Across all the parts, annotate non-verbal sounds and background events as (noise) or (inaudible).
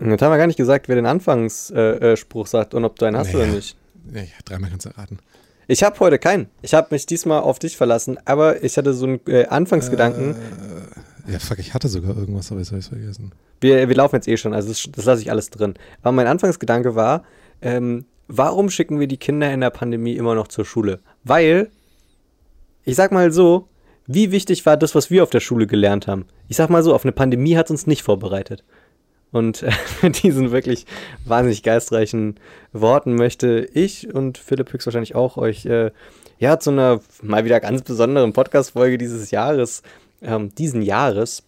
Jetzt haben wir gar nicht gesagt, wer den Anfangsspruch sagt und ob du einen hast naja. oder nicht. Nee, dreimal kannst du erraten. Ich habe heute keinen. Ich habe mich diesmal auf dich verlassen, aber ich hatte so einen äh, Anfangsgedanken. Äh, ja, fuck, ich hatte sogar irgendwas, aber jetzt habe ich vergessen. Wir, wir laufen jetzt eh schon, also das, das lasse ich alles drin. Aber mein Anfangsgedanke war, ähm, warum schicken wir die Kinder in der Pandemie immer noch zur Schule? Weil, ich sag mal so, wie wichtig war das, was wir auf der Schule gelernt haben? Ich sag mal so, auf eine Pandemie hat uns nicht vorbereitet. Und äh, (laughs) mit diesen wirklich wahnsinnig geistreichen Worten möchte ich und Philipp höchstwahrscheinlich auch euch äh, ja zu einer mal wieder ganz besonderen Podcast-Folge dieses Jahres, ähm, diesen Jahres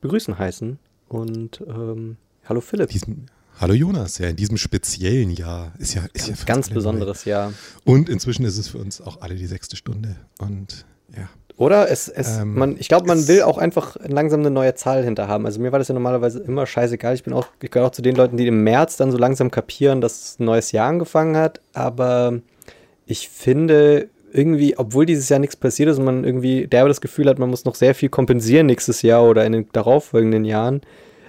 begrüßen heißen. Und ähm, hallo Philipp. Diesen, hallo Jonas, ja, in diesem speziellen Jahr ist ja, ist ganz, ja ganz besonderes neu. Jahr. Und inzwischen ist es für uns auch alle die sechste Stunde. Und ja. Oder? Es, es, ähm, man, ich glaube, man will auch einfach langsam eine neue Zahl hinter haben. Also mir war das ja normalerweise immer scheißegal. Ich bin auch, ich gehöre auch zu den Leuten, die im März dann so langsam kapieren, dass ein neues Jahr angefangen hat. Aber ich finde irgendwie, obwohl dieses Jahr nichts passiert ist und man irgendwie derbe das Gefühl hat, man muss noch sehr viel kompensieren nächstes Jahr oder in den darauffolgenden Jahren,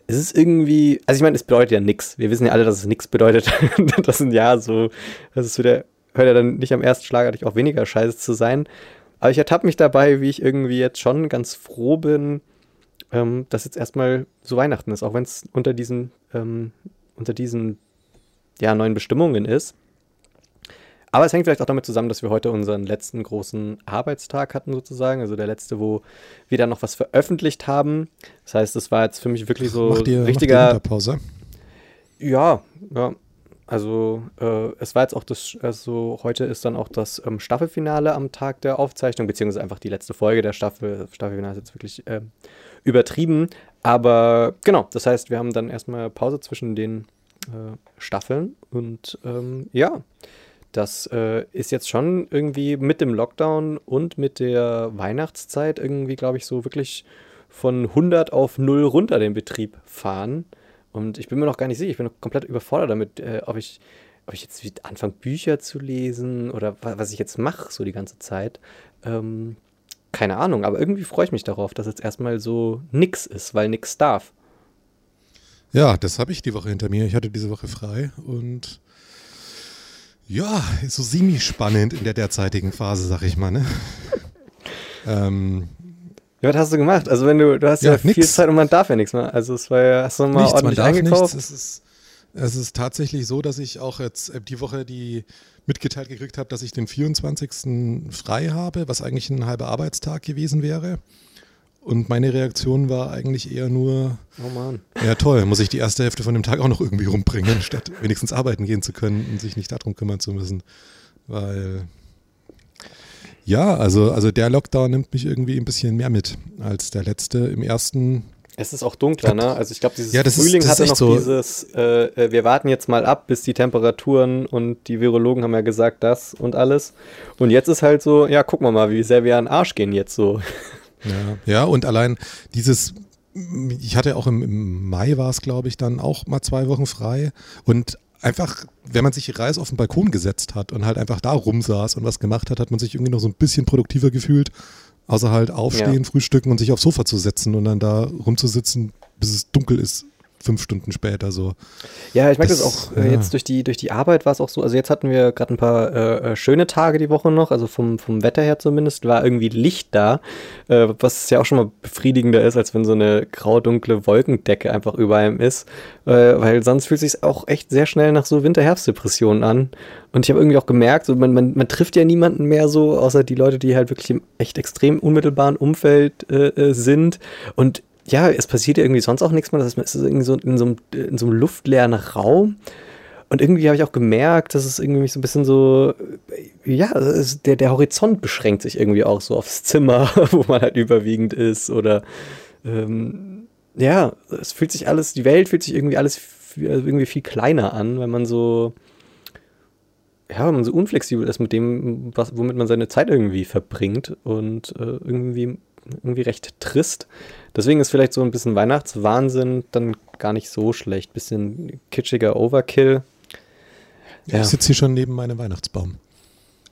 es ist irgendwie, also ich meine, es bedeutet ja nichts. Wir wissen ja alle, dass es nichts bedeutet. (laughs) das ein Jahr so, das ist wieder, hört ja dann nicht am ersten Schlag eigentlich auch weniger scheiße zu sein. Aber ich ertappe mich dabei, wie ich irgendwie jetzt schon ganz froh bin, ähm, dass jetzt erstmal so Weihnachten ist, auch wenn es unter diesen, ähm, unter diesen ja, neuen Bestimmungen ist. Aber es hängt vielleicht auch damit zusammen, dass wir heute unseren letzten großen Arbeitstag hatten, sozusagen. Also der letzte, wo wir dann noch was veröffentlicht haben. Das heißt, es war jetzt für mich wirklich so macht ihr, richtiger. Macht ihr Pause? Ja, ja. Also äh, es war jetzt auch das, also heute ist dann auch das ähm, Staffelfinale am Tag der Aufzeichnung, beziehungsweise einfach die letzte Folge der Staffel. Staffelfinale ist jetzt wirklich äh, übertrieben. Aber genau, das heißt, wir haben dann erstmal Pause zwischen den äh, Staffeln und ähm, ja, das äh, ist jetzt schon irgendwie mit dem Lockdown und mit der Weihnachtszeit irgendwie, glaube ich, so wirklich von 100 auf 0 runter den Betrieb fahren. Und ich bin mir noch gar nicht sicher, ich bin noch komplett überfordert damit, äh, ob, ich, ob ich jetzt anfange, Bücher zu lesen oder was ich jetzt mache, so die ganze Zeit. Ähm, keine Ahnung, aber irgendwie freue ich mich darauf, dass jetzt erstmal so nix ist, weil nix darf. Ja, das habe ich die Woche hinter mir. Ich hatte diese Woche frei und ja, ist so semi-spannend in der derzeitigen Phase, sag ich mal. Ne? (laughs) ähm, ja, was hast du gemacht? Also wenn du, du hast ja, ja viel Zeit und man darf ja nichts mehr. Also es war ja, hast du mal nichts, ordentlich eingekauft? Es ist, es ist tatsächlich so, dass ich auch jetzt äh, die Woche die mitgeteilt gekriegt habe, dass ich den 24. frei habe, was eigentlich ein halber Arbeitstag gewesen wäre. Und meine Reaktion war eigentlich eher nur, oh Mann. ja toll, muss ich die erste Hälfte von dem Tag auch noch irgendwie rumbringen, (laughs) statt wenigstens arbeiten gehen zu können und sich nicht darum kümmern zu müssen. Weil ja, also, also der Lockdown nimmt mich irgendwie ein bisschen mehr mit als der letzte. Im ersten es ist auch dunkler, ne? Also ich glaube, dieses ja, Frühling ist, hatte noch so. dieses, äh, äh, wir warten jetzt mal ab, bis die Temperaturen und die Virologen haben ja gesagt, das und alles. Und jetzt ist halt so, ja, gucken wir mal, wie sehr wir an den Arsch gehen jetzt so. Ja, ja und allein dieses, ich hatte auch im, im Mai war es, glaube ich, dann auch mal zwei Wochen frei. Und einfach, wenn man sich Reis auf den Balkon gesetzt hat und halt einfach da rumsaß und was gemacht hat, hat man sich irgendwie noch so ein bisschen produktiver gefühlt. Außer halt aufstehen, ja. frühstücken und sich aufs Sofa zu setzen und dann da rumzusitzen, bis es dunkel ist fünf Stunden später so. Ja, ich merke das, das, auch äh, ja. jetzt durch die, durch die Arbeit war es auch so. Also jetzt hatten wir gerade ein paar äh, äh, schöne Tage die Woche noch, also vom, vom Wetter her zumindest, war irgendwie Licht da, äh, was ja auch schon mal befriedigender ist, als wenn so eine grau-dunkle Wolkendecke einfach über einem ist. Äh, weil sonst fühlt es sich auch echt sehr schnell nach so Winter-Herbst-Depressionen an. Und ich habe irgendwie auch gemerkt, so man, man, man trifft ja niemanden mehr so, außer die Leute, die halt wirklich im echt extrem unmittelbaren Umfeld äh, sind. Und ja, es passiert irgendwie sonst auch nichts mehr. Das heißt, man ist irgendwie so in so einem, in so einem luftleeren Raum. Und irgendwie habe ich auch gemerkt, dass es irgendwie so ein bisschen so, ja, der, der Horizont beschränkt sich irgendwie auch so aufs Zimmer, (laughs) wo man halt überwiegend ist. Oder ähm, ja, es fühlt sich alles, die Welt fühlt sich irgendwie alles also irgendwie viel kleiner an, wenn man so, ja, wenn man so unflexibel ist mit dem, was, womit man seine Zeit irgendwie verbringt und äh, irgendwie, irgendwie recht trist. Deswegen ist vielleicht so ein bisschen Weihnachtswahnsinn dann gar nicht so schlecht. Bisschen kitschiger Overkill. Ja. Ich sitze hier schon neben meinem Weihnachtsbaum.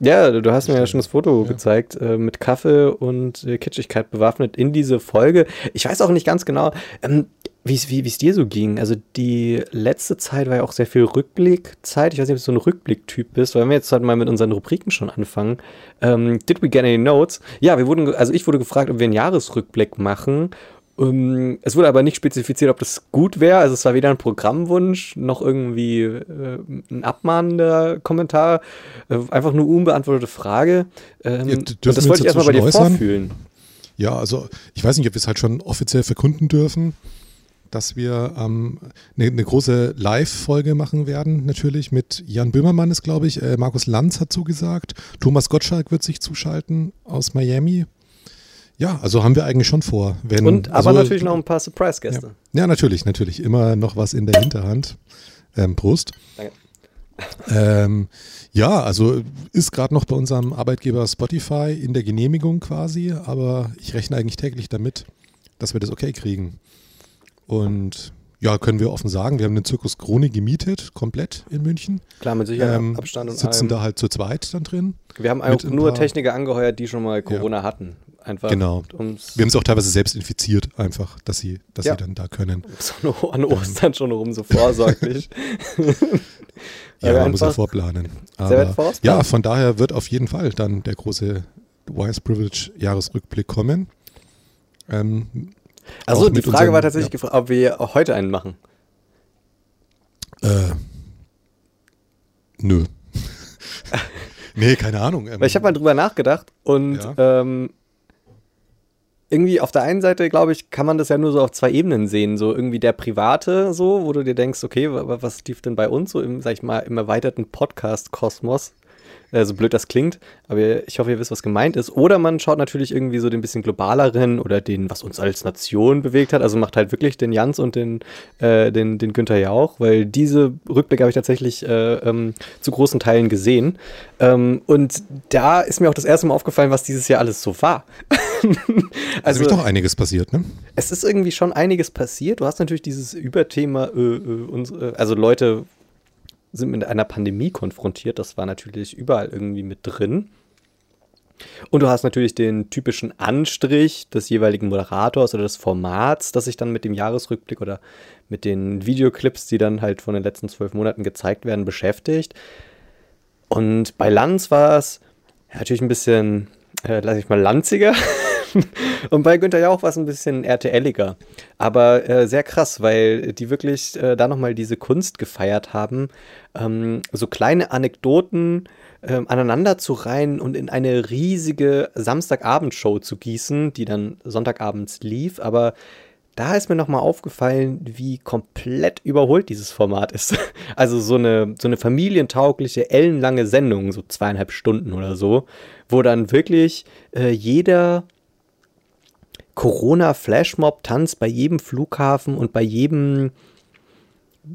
Ja, du hast mir ja schon das Foto ja. gezeigt, äh, mit Kaffee und äh, Kitschigkeit bewaffnet in diese Folge. Ich weiß auch nicht ganz genau, ähm, wie es wie, es dir so ging. Also die letzte Zeit war ja auch sehr viel Rückblickzeit. Ich weiß nicht, ob du so ein Rückblicktyp bist, weil wir jetzt halt mal mit unseren Rubriken schon anfangen. Ähm, did we get any notes? Ja, wir wurden, also ich wurde gefragt, ob wir einen Jahresrückblick machen. Um, ähm, es wurde aber nicht spezifiziert, ob das gut wäre. Also es war weder ein Programmwunsch noch irgendwie äh, ein abmahnender Kommentar. Äh, einfach nur unbeantwortete Frage. Ähm, ja, und das wollte ich erstmal bei dir äußern? vorfühlen. Ja, also ich weiß nicht, ob wir es halt schon offiziell verkunden dürfen dass wir ähm, eine, eine große Live-Folge machen werden, natürlich mit Jan Böhmermann ist, glaube ich, äh, Markus Lanz hat zugesagt, Thomas Gottschalk wird sich zuschalten aus Miami. Ja, also haben wir eigentlich schon vor. Wenn, Und aber also, natürlich noch ein paar Surprise-Gäste. Ja. ja. natürlich, natürlich. Immer noch was in der Hinterhand. Ähm, Prost. Danke. Ähm, ja, also ist gerade noch bei unserem Arbeitgeber Spotify in der Genehmigung quasi, aber ich rechne eigentlich täglich damit, dass wir das okay kriegen. Und ja, können wir offen sagen, wir haben den Zirkus Krone gemietet, komplett in München. Klar, mit Sicherheit ähm, Abstand und Sitzen allem. da halt zu zweit dann drin. Wir haben auch nur Techniker angeheuert, die schon mal Corona ja. hatten. Einfach genau. Wir haben es auch teilweise selbst infiziert, einfach, dass sie, dass ja. sie dann da können. (laughs) So an Ostern schon rum, so vorsorglich. (laughs) (laughs) ja, man muss ja vorplanen. Aber, ja, von daher wird auf jeden Fall dann der große Wise Privilege Jahresrückblick kommen. Ähm, also die Frage unseren, war tatsächlich, ja. ob wir heute einen machen. Äh, nö. (laughs) nee, keine Ahnung. Ähm, Weil ich habe mal drüber nachgedacht und ja. ähm, irgendwie auf der einen Seite, glaube ich, kann man das ja nur so auf zwei Ebenen sehen. So irgendwie der Private, so, wo du dir denkst, okay, was lief denn bei uns so im, sag ich mal, im erweiterten Podcast-Kosmos? Äh, so blöd das klingt, aber ich hoffe, ihr wisst, was gemeint ist. Oder man schaut natürlich irgendwie so den bisschen globaleren oder den, was uns als Nation bewegt hat. Also macht halt wirklich den Jans und den, äh, den, den Günther Jauch, weil diese Rückblicke habe ich tatsächlich äh, ähm, zu großen Teilen gesehen. Ähm, und da ist mir auch das erste Mal aufgefallen, was dieses Jahr alles so war. (laughs) also, ist doch einiges passiert, ne? Es ist irgendwie schon einiges passiert. Du hast natürlich dieses Überthema, äh, äh äh, also Leute sind mit einer Pandemie konfrontiert. Das war natürlich überall irgendwie mit drin. Und du hast natürlich den typischen Anstrich des jeweiligen Moderators oder des Formats, das sich dann mit dem Jahresrückblick oder mit den Videoclips, die dann halt von den letzten zwölf Monaten gezeigt werden, beschäftigt. Und bei Lanz war es natürlich ein bisschen, äh, lass ich mal, lanziger. (laughs) (laughs) und bei Günther Jauch war es ein bisschen RTLiger. Aber äh, sehr krass, weil die wirklich äh, da nochmal diese Kunst gefeiert haben, ähm, so kleine Anekdoten äh, aneinander zu reihen und in eine riesige Samstagabendshow zu gießen, die dann Sonntagabends lief. Aber da ist mir nochmal aufgefallen, wie komplett überholt dieses Format ist. (laughs) Also so eine, so eine familientaugliche, ellenlange Sendung, so zweieinhalb Stunden oder so, wo dann wirklich äh, jeder Corona-Flashmob tanzt bei jedem Flughafen und bei jedem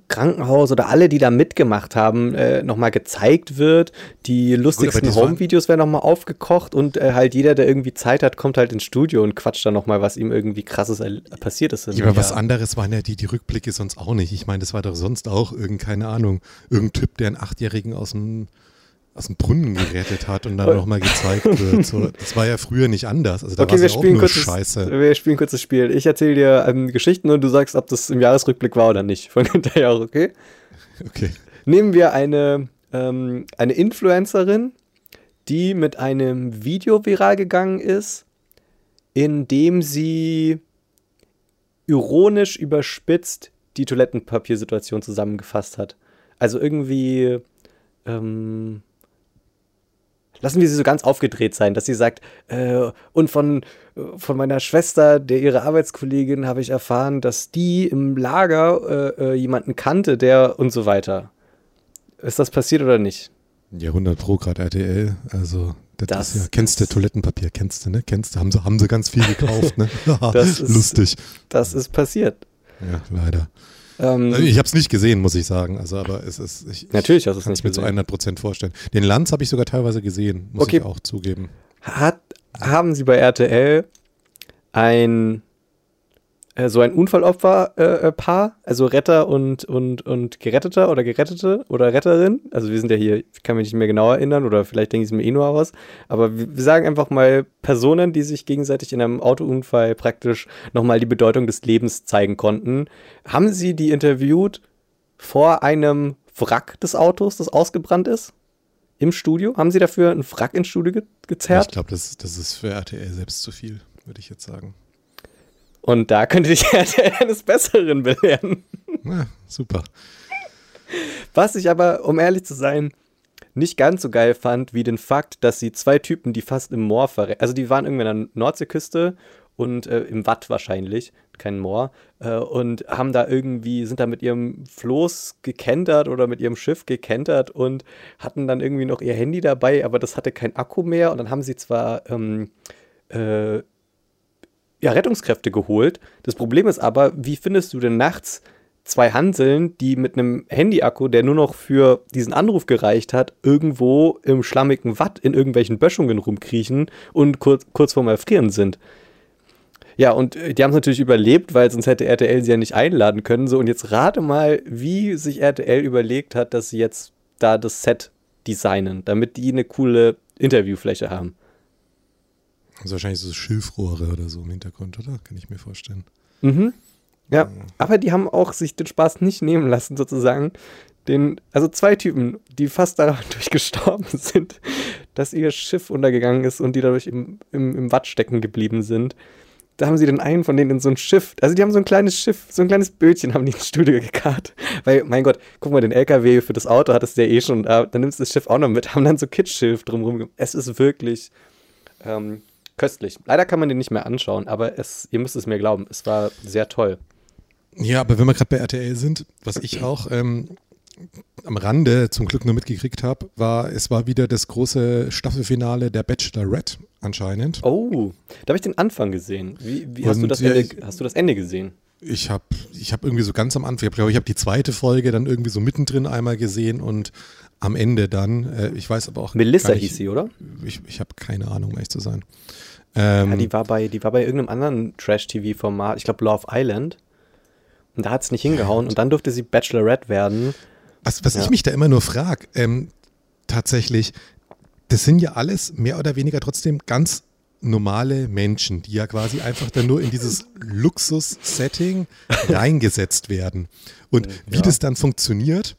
Krankenhaus oder alle, die da mitgemacht haben, äh, nochmal gezeigt wird. Die lustigsten Home-Videos werden nochmal aufgekocht und äh, halt jeder, der irgendwie Zeit hat, kommt halt ins Studio und quatscht dann nochmal, was ihm irgendwie krasses passiert ist. Ja, aber was anderes waren ja die, die Rückblicke sonst auch nicht. Ich meine, das war doch sonst auch irgendeine, keine Ahnung, irgendein Typ, der einen Achtjährigen aus dem aus dem Brunnen gerettet hat und dann nochmal gezeigt wird. So, das war ja früher nicht anders. Also da okay, wir ja spielen kurzes, Scheiße. Wir spielen kurzes Spiel. Ich erzähle dir ähm, Geschichten und du sagst, ob das im Jahresrückblick war oder nicht. Von (laughs) hinterher auch, okay? Okay. Nehmen wir eine, ähm, eine Influencerin, die mit einem Video viral gegangen ist, in dem sie ironisch überspitzt die Toilettenpapiersituation zusammengefasst hat. Also irgendwie ähm, lassen wir sie so ganz aufgedreht sein, dass sie sagt, äh, und von, von meiner Schwester, der ihre Arbeitskollegin, habe ich erfahren, dass die im Lager äh, äh, jemanden kannte, der und so weiter. Ist das passiert oder nicht? Ja, 100 Pro gerade RTL, also das, das ist ja, kennst du Toilettenpapier, kennst du, ne? Kennst du, haben sie, haben sie ganz viel gekauft, ne? (laughs) (laughs) das ist, Lustig. Das ist passiert. Ja, leider. Ähm, also ich habe es nicht gesehen, muss ich sagen. Also, aber es ist. Ich, natürlich hast du es nicht mir zu 100 Prozent vorstellen. Den Lanz habe ich sogar teilweise gesehen, muss okay. ich auch zugeben. Hat, haben Sie bei RTL ein, so ein Unfallopferpaar, äh, also Retter und, und, und Geretteter oder Gerettete oder Retterin. Also wir sind ja hier, ich kann mich nicht mehr genau erinnern oder vielleicht denke ich es mir eh nur aus. Aber wir, wir sagen einfach mal Personen, die sich gegenseitig in einem Autounfall praktisch nochmal die Bedeutung des Lebens zeigen konnten. Haben Sie die interviewt vor einem Wrack des Autos, das ausgebrannt ist? Im Studio? Haben Sie dafür einen Wrack ins Studio ge gezerrt? Ich glaube, das, das ist für RTL selbst zu viel, würde ich jetzt sagen. Und da könnte dich (laughs) eines Besseren belehren. Ja, super. Was ich aber, um ehrlich zu sein, nicht ganz so geil fand, wie den Fakt, dass sie zwei Typen, die fast im Moor verrecken, also die waren irgendwie an der Nordseeküste und äh, im Watt wahrscheinlich, kein Moor, äh, und haben da irgendwie, sind da mit ihrem Floß gekentert oder mit ihrem Schiff gekentert und hatten dann irgendwie noch ihr Handy dabei, aber das hatte kein Akku mehr und dann haben sie zwar ähm, äh, ja, Rettungskräfte geholt. Das Problem ist aber, wie findest du denn nachts zwei Hanseln, die mit einem Handyakku, der nur noch für diesen Anruf gereicht hat, irgendwo im schlammigen Watt in irgendwelchen Böschungen rumkriechen und kurz, kurz vorm Erfrieren sind? Ja, und äh, die haben es natürlich überlebt, weil sonst hätte RTL sie ja nicht einladen können. So, und jetzt rate mal, wie sich RTL überlegt hat, dass sie jetzt da das Set designen, damit die eine coole Interviewfläche haben. Also wahrscheinlich so Schilfrohre oder so im Hintergrund, oder? Kann ich mir vorstellen. Mhm. Ja, aber die haben auch sich den Spaß nicht nehmen lassen, sozusagen. Den, also zwei Typen, die fast (laughs) dadurch gestorben sind, dass ihr Schiff untergegangen ist und die dadurch im, im, im Watt stecken geblieben sind. Da haben sie den einen von denen in so ein Schiff, also die haben so ein kleines Schiff, so ein kleines Bötchen haben die ins Studio gekarrt. (laughs) Weil, mein Gott, guck mal, den LKW für das Auto hattest du ja eh schon da, dann nimmst du das Schiff auch noch mit, haben dann so Kitschilf drumherum. Es ist wirklich ähm, köstlich. Leider kann man den nicht mehr anschauen, aber es, ihr müsst es mir glauben, es war sehr toll. Ja, aber wenn wir gerade bei RTL sind, was ich auch ähm, am Rande zum Glück nur mitgekriegt habe, war, es war wieder das große Staffelfinale der Bachelorette anscheinend. Oh, da habe ich den Anfang gesehen. Wie, wie hast, du das ja, Ende, hast du das Ende gesehen? Ich habe ich hab irgendwie so ganz am Anfang, ich glaube, ich habe die zweite Folge dann irgendwie so mittendrin einmal gesehen und am Ende dann, äh, ich weiß aber auch. Melissa nicht, hieß sie, oder? Ich, ich habe keine Ahnung, um ehrlich zu sein. Ähm, ja, die war bei, die war bei irgendeinem anderen Trash-TV-Format, ich glaube Love Island. Und da hat es nicht hingehauen und dann durfte sie Bachelorette werden. Was, was ja. ich mich da immer nur frage, ähm, tatsächlich, das sind ja alles mehr oder weniger trotzdem ganz normale Menschen, die ja quasi einfach dann nur in dieses Luxus-Setting (laughs) reingesetzt werden. Und ja. wie das dann funktioniert,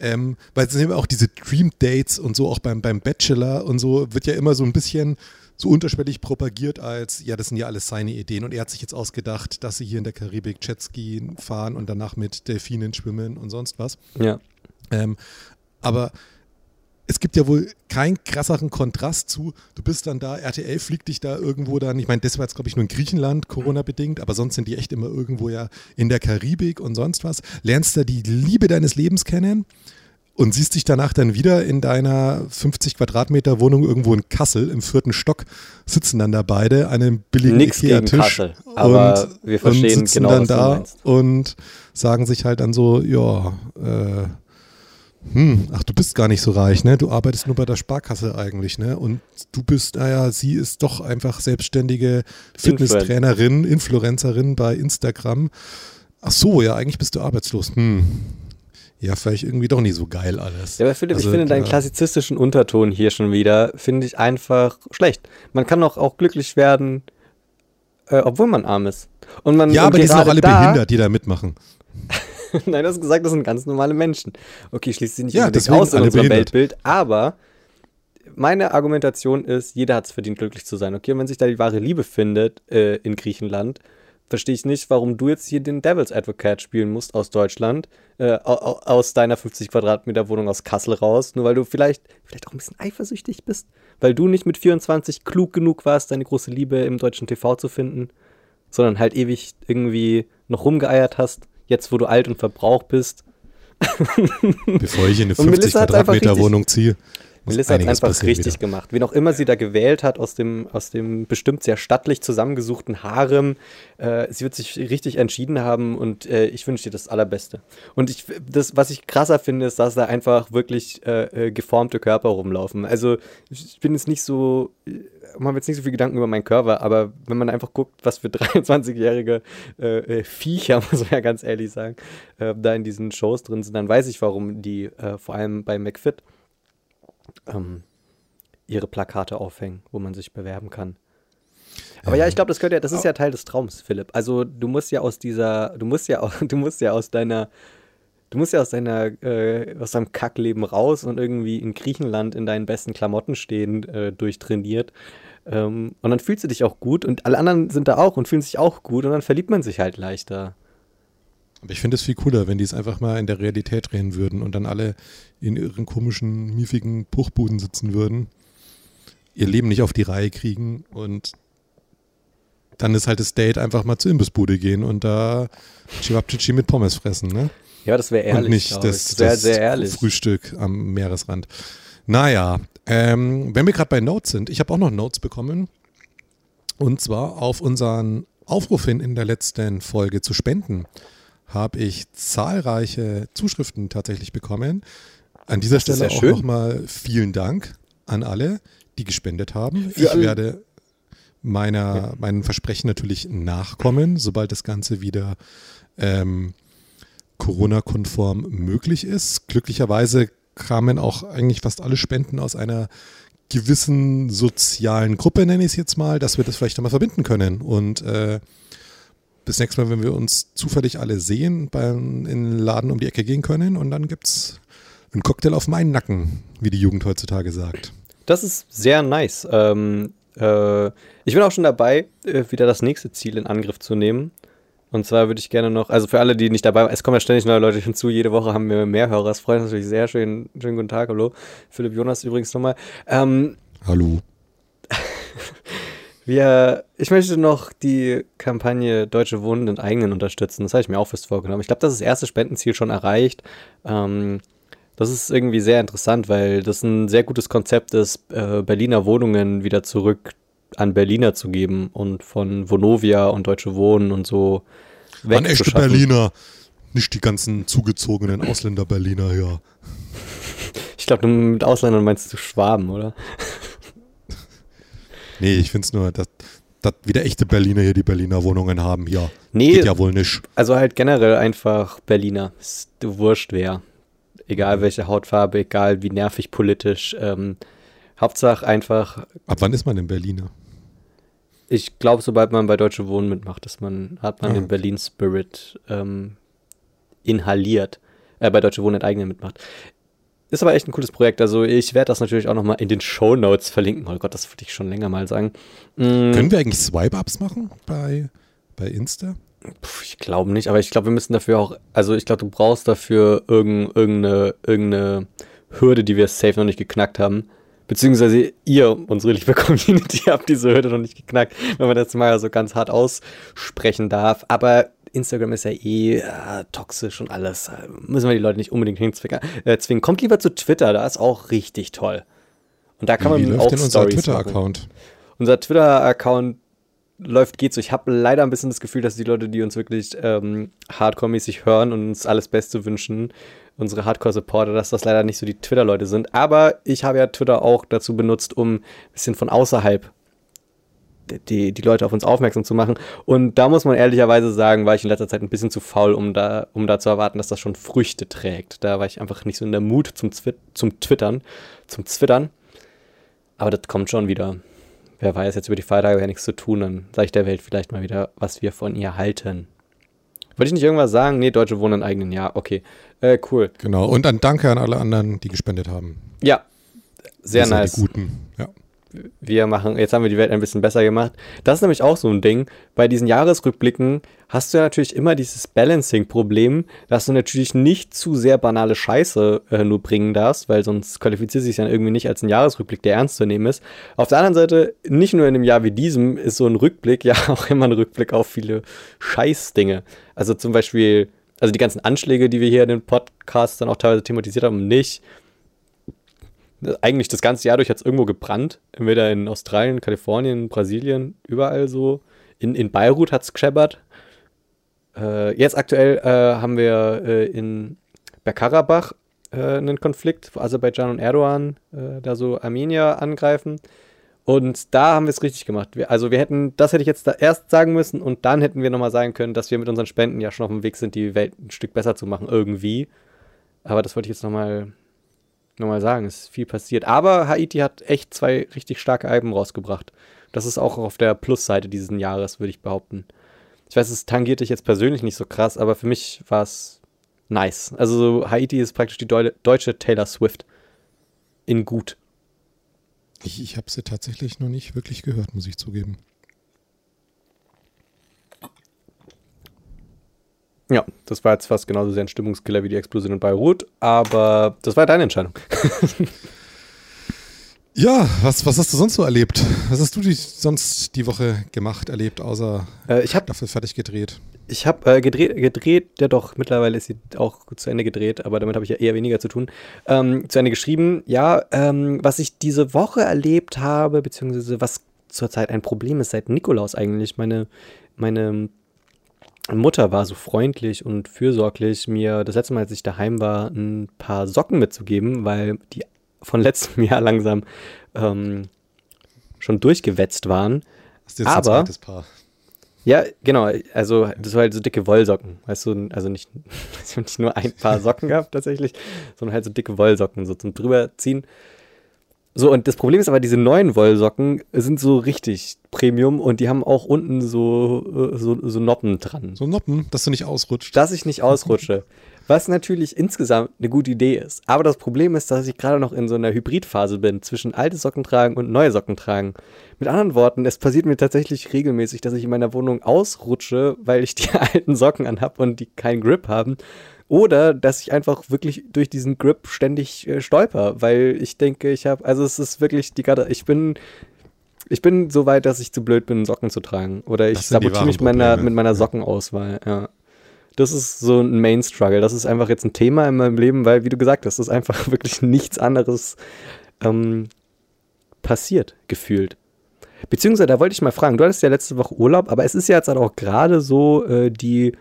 ähm, weil es sind immer auch diese Dream Dates und so, auch beim, beim Bachelor und so, wird ja immer so ein bisschen so unterschwellig propagiert als, ja, das sind ja alles seine Ideen und er hat sich jetzt ausgedacht, dass sie hier in der Karibik Jetski fahren und danach mit Delfinen schwimmen und sonst was. Ja. Ähm, aber es gibt ja wohl keinen krasseren Kontrast zu, du bist dann da, RTL fliegt dich da irgendwo dann, ich meine, das war jetzt glaube ich nur in Griechenland, Corona-bedingt, aber sonst sind die echt immer irgendwo ja in der Karibik und sonst was, lernst da die Liebe deines Lebens kennen und siehst dich danach dann wieder in deiner 50 Quadratmeter Wohnung irgendwo in Kassel im vierten Stock, sitzen dann da beide an einem billigen Ikea-Tisch aber und, wir verstehen und sitzen genau, dann da und sagen sich halt dann so, ja, äh, hm, ach, du bist gar nicht so reich, ne? Du arbeitest nur bei der Sparkasse eigentlich, ne? Und du bist, naja, sie ist doch einfach selbstständige Fitnesstrainerin, Influencerin bei Instagram. Ach so, ja, eigentlich bist du arbeitslos. Hm, ja, vielleicht irgendwie doch nicht so geil alles. Ja, aber Philipp, also, ich finde deinen klassizistischen Unterton hier schon wieder, finde ich einfach schlecht. Man kann doch auch glücklich werden, äh, obwohl man arm ist. Und man, ja, aber die sind auch alle da, behindert, die da mitmachen. (laughs) Nein, du hast gesagt, das sind ganz normale Menschen. Okay, schließt sie nicht ja, unbedingt aus in unserem Weltbild, aber meine Argumentation ist, jeder hat es verdient, glücklich zu sein. Okay, und wenn sich da die wahre Liebe findet äh, in Griechenland, verstehe ich nicht, warum du jetzt hier den Devil's Advocate spielen musst aus Deutschland, äh, aus deiner 50 Quadratmeter Wohnung aus Kassel raus, nur weil du vielleicht, vielleicht auch ein bisschen eifersüchtig bist, weil du nicht mit 24 klug genug warst, deine große Liebe im deutschen TV zu finden, sondern halt ewig irgendwie noch rumgeeiert hast, jetzt wo du alt und verbraucht bist. Bevor ich in eine (laughs) 50 Quadratmeter Wohnung ziehe. Melissa hat es einfach richtig wieder. gemacht. Wen auch immer sie da gewählt hat aus dem, aus dem bestimmt sehr stattlich zusammengesuchten Harem, äh, sie wird sich richtig entschieden haben und äh, ich wünsche dir das Allerbeste. Und ich, das, was ich krasser finde, ist, dass da einfach wirklich äh, äh geformte Körper rumlaufen. Also ich bin jetzt nicht so, machen wir jetzt nicht so viel Gedanken über meinen Körper, aber wenn man einfach guckt, was für (laughs) 23-jährige äh, äh, Viecher, (laughs) muss man ja ganz ehrlich sagen, äh, da in diesen Shows drin sind, dann weiß ich, warum die äh, vor allem bei McFit ähm, ihre Plakate aufhängen, wo man sich bewerben kann. Aber ja, ich glaube, das gehört ja, das ist ja Teil des Traums, Philipp. Also du musst ja aus dieser, du musst ja, (laughs) du musst ja aus deiner, du musst ja aus deiner, äh, aus deinem Kackleben raus und irgendwie in Griechenland in deinen besten Klamotten stehen, äh, durchtrainiert. Ähm, und dann fühlst du dich auch gut und alle anderen sind da auch und fühlen sich auch gut und dann verliebt man sich halt leichter. Aber ich finde es viel cooler, wenn die es einfach mal in der Realität drehen würden und dann alle in ihren komischen, miefigen Puchbuden sitzen würden, ihr Leben nicht auf die Reihe kriegen und dann ist halt das Date einfach mal zur Imbissbude gehen und da Chibabchichi mit Pommes fressen, ne? Ja, das wäre ehrlich. Und nicht das, das, das sehr ehrlich. Frühstück am Meeresrand. Naja, ähm, wenn wir gerade bei Notes sind, ich habe auch noch Notes bekommen. Und zwar auf unseren Aufruf hin in der letzten Folge zu spenden, habe ich zahlreiche Zuschriften tatsächlich bekommen. An dieser Stelle auch nochmal vielen Dank an alle, die gespendet haben. Für ich werde meiner, meinen Versprechen natürlich nachkommen, sobald das Ganze wieder ähm, Corona-konform möglich ist. Glücklicherweise kamen auch eigentlich fast alle Spenden aus einer gewissen sozialen Gruppe, nenne ich es jetzt mal, dass wir das vielleicht einmal verbinden können. Und äh, bis nächstes Mal, wenn wir uns zufällig alle sehen, beim, in den Laden um die Ecke gehen können und dann gibt es einen Cocktail auf meinen Nacken, wie die Jugend heutzutage sagt. Das ist sehr nice. Ähm, äh, ich bin auch schon dabei, äh, wieder das nächste Ziel in Angriff zu nehmen. Und zwar würde ich gerne noch, also für alle, die nicht dabei waren, es kommen ja ständig neue Leute hinzu, jede Woche haben wir mehr Hörer, das freut uns natürlich sehr. Schön, schönen guten Tag, hallo. Philipp Jonas übrigens nochmal. Ähm, hallo. (laughs) wir, ich möchte noch die Kampagne Deutsche Wohnen in eigenen unterstützen. Das habe ich mir auch fest vorgenommen. Ich glaube, das ist das erste Spendenziel schon erreicht. Ähm, das ist irgendwie sehr interessant, weil das ein sehr gutes Konzept ist, äh, Berliner Wohnungen wieder zurück an Berliner zu geben und von Vonovia und Deutsche Wohnen und so An echte Berliner, nicht die ganzen zugezogenen Ausländer-Berliner hier. Ich glaube, mit Ausländern meinst du Schwaben, oder? (laughs) nee, ich finde es nur, dass, dass wieder echte Berliner hier die Berliner Wohnungen haben. Ja, nee, geht ja wohl nicht. Also halt generell einfach Berliner. Ist wurscht wer. Egal welche Hautfarbe, egal wie nervig politisch. Ähm, Hauptsache einfach. Ab wann ist man in Berliner? Ich glaube, sobald man bei Deutsche Wohnen mitmacht, dass man, hat man ah. den Berlin-Spirit ähm, inhaliert. Äh, bei Deutsche Wohnen enteignen mitmacht. Ist aber echt ein cooles Projekt. Also ich werde das natürlich auch nochmal in den Show Notes verlinken. Oh Gott, das würde ich schon länger mal sagen. Mhm. Können wir eigentlich Swipe-Ups machen bei, bei Insta? Puh, ich glaube nicht, aber ich glaube, wir müssen dafür auch, also ich glaube, du brauchst dafür irgendeine, irgendeine Hürde, die wir safe noch nicht geknackt haben. Beziehungsweise ihr, unsere liebe Community, (laughs) habt diese Hürde noch nicht geknackt, wenn man das mal so ganz hart aussprechen darf. Aber Instagram ist ja eh äh, toxisch und alles. Müssen wir die Leute nicht unbedingt hinzwingen. Äh, zwingen. Kommt lieber zu Twitter, da ist auch richtig toll. Und da kann Wie man läuft auch denn unser Twitter-Account? Unser Twitter-Account läuft, geht so. Ich habe leider ein bisschen das Gefühl, dass die Leute, die uns wirklich ähm, hardcore-mäßig hören und uns alles Beste wünschen, unsere Hardcore-Supporter, dass das leider nicht so die Twitter-Leute sind. Aber ich habe ja Twitter auch dazu benutzt, um ein bisschen von außerhalb die, die Leute auf uns aufmerksam zu machen. Und da muss man ehrlicherweise sagen, war ich in letzter Zeit ein bisschen zu faul, um da, um da zu erwarten, dass das schon Früchte trägt. Da war ich einfach nicht so in der Mut zum, Zwi zum Twittern, zum Twittern. Aber das kommt schon wieder. Wer weiß, jetzt über die Feiertage wäre nichts zu tun, dann sage ich der Welt vielleicht mal wieder, was wir von ihr halten. Wollte ich nicht irgendwas sagen? Nee, Deutsche wohnen in eigenen Jahr. Okay, äh, cool. Genau, und dann danke an alle anderen, die gespendet haben. Ja, sehr das nice. Die Guten, ja wir machen, jetzt haben wir die Welt ein bisschen besser gemacht. Das ist nämlich auch so ein Ding. Bei diesen Jahresrückblicken hast du ja natürlich immer dieses Balancing-Problem, dass du natürlich nicht zu sehr banale Scheiße äh, nur bringen darfst, weil sonst qualifiziert sich ja irgendwie nicht als ein Jahresrückblick, der ernst zu nehmen ist. Auf der anderen Seite, nicht nur in einem Jahr wie diesem ist so ein Rückblick ja (laughs) auch immer ein Rückblick auf viele Scheißdinge. Also zum Beispiel, also die ganzen Anschläge, die wir hier in den Podcasts dann auch teilweise thematisiert haben, nicht eigentlich das ganze Jahr durch hat es irgendwo gebrannt. Entweder in Australien, Kalifornien, Brasilien, überall so. In, in Beirut hat es gescheppert. Äh, jetzt aktuell äh, haben wir äh, in Bergkarabach äh, einen Konflikt, wo Aserbaidschan und Erdogan äh, da so Armenier angreifen. Und da haben wir es richtig gemacht. Wir, also wir hätten, das hätte ich jetzt erst sagen müssen und dann hätten wir nochmal sagen können, dass wir mit unseren Spenden ja schon auf dem Weg sind, die Welt ein Stück besser zu machen, irgendwie. Aber das wollte ich jetzt nochmal noch mal sagen. Es ist viel passiert. Aber Haiti hat echt zwei richtig starke Alben rausgebracht. Das ist auch auf der Plusseite dieses Jahres, würde ich behaupten. Ich weiß, es tangiert dich jetzt persönlich nicht so krass, aber für mich war es nice. Also Haiti ist praktisch die Deu deutsche Taylor Swift. In gut. Ich, ich habe sie tatsächlich noch nicht wirklich gehört, muss ich zugeben. Ja, das war jetzt fast genauso sehr ein Stimmungskiller wie die Explosion in Beirut, aber das war deine Entscheidung. (laughs) Ja, was, was hast du sonst so erlebt? Was hast du die, sonst die Woche gemacht, erlebt, außer äh, ich hab, dafür fertig gedreht? Ich habe äh, gedreht, gedreht, ja doch, mittlerweile ist sie auch zu Ende gedreht, aber damit habe ich ja eher weniger zu tun. Ähm, zu Ende geschrieben, ja, ähm, was ich diese Woche erlebt habe, beziehungsweise was zurzeit ein Problem ist seit Nikolaus eigentlich. Meine, meine Mutter war so freundlich und fürsorglich, mir das letzte Mal, als ich daheim war, ein paar Socken mitzugeben, weil die von (laughs) letztem Jahr langsam ähm, schon durchgewetzt waren. Das ist jetzt Aber, ein zweites Paar. Ja, genau. Also, das war halt so dicke Wollsocken. Weißt du, also nicht, (laughs) nicht nur ein paar Socken gehabt tatsächlich, sondern halt so dicke Wollsocken, so zum drüberziehen. So, und das Problem ist aber, diese neuen Wollsocken sind so richtig Premium und die haben auch unten so, äh, so, so Noppen dran. So Noppen, dass du nicht ausrutscht. Dass ich nicht ausrutsche. Was natürlich insgesamt eine gute Idee ist. Aber das Problem ist, dass ich gerade noch in so einer Hybridphase bin zwischen alte Socken tragen und neue Socken tragen. Mit anderen Worten, es passiert mir tatsächlich regelmäßig, dass ich in meiner Wohnung ausrutsche, weil ich die (laughs) alten Socken anhab und die keinen Grip haben. Oder dass ich einfach wirklich durch diesen Grip ständig äh, stolper, weil ich denke, ich habe, also es ist wirklich die gerade, ich bin ich bin so weit, dass ich zu blöd bin, Socken zu tragen. Oder ich sabotiere mich meiner, mit meiner Sockenauswahl, ja das ist so ein Main-Struggle. Das ist einfach jetzt ein Thema in meinem Leben, weil, wie du gesagt hast, ist einfach (laughs) wirklich nichts anderes ähm, passiert, gefühlt. Beziehungsweise, da wollte ich mal fragen, du hattest ja letzte Woche Urlaub, aber es ist ja jetzt halt auch gerade so äh, die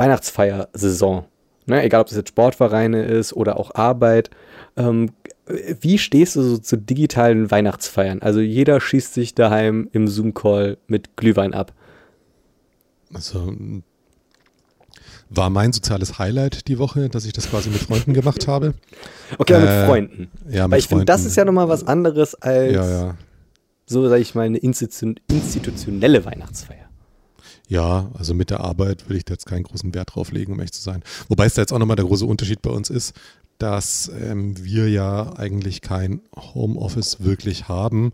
Weihnachtsfeiersaison. Ne? Egal, ob das jetzt Sportvereine ist oder auch Arbeit. Ähm, wie stehst du so zu digitalen Weihnachtsfeiern? Also jeder schießt sich daheim im Zoom-Call mit Glühwein ab. Also war mein soziales Highlight die Woche, dass ich das quasi mit Freunden gemacht habe. (laughs) Okay, äh, mit Freunden. Ja, mit Weil ich finde, das ist ja nochmal was anderes als ja, ja. so, sag ich mal, eine institutionelle Weihnachtsfeier. Ja, also mit der Arbeit würde ich da jetzt keinen großen Wert drauf legen, um echt zu sein. Wobei es da jetzt auch nochmal der große Unterschied bei uns ist, dass ähm, wir ja eigentlich kein Homeoffice wirklich haben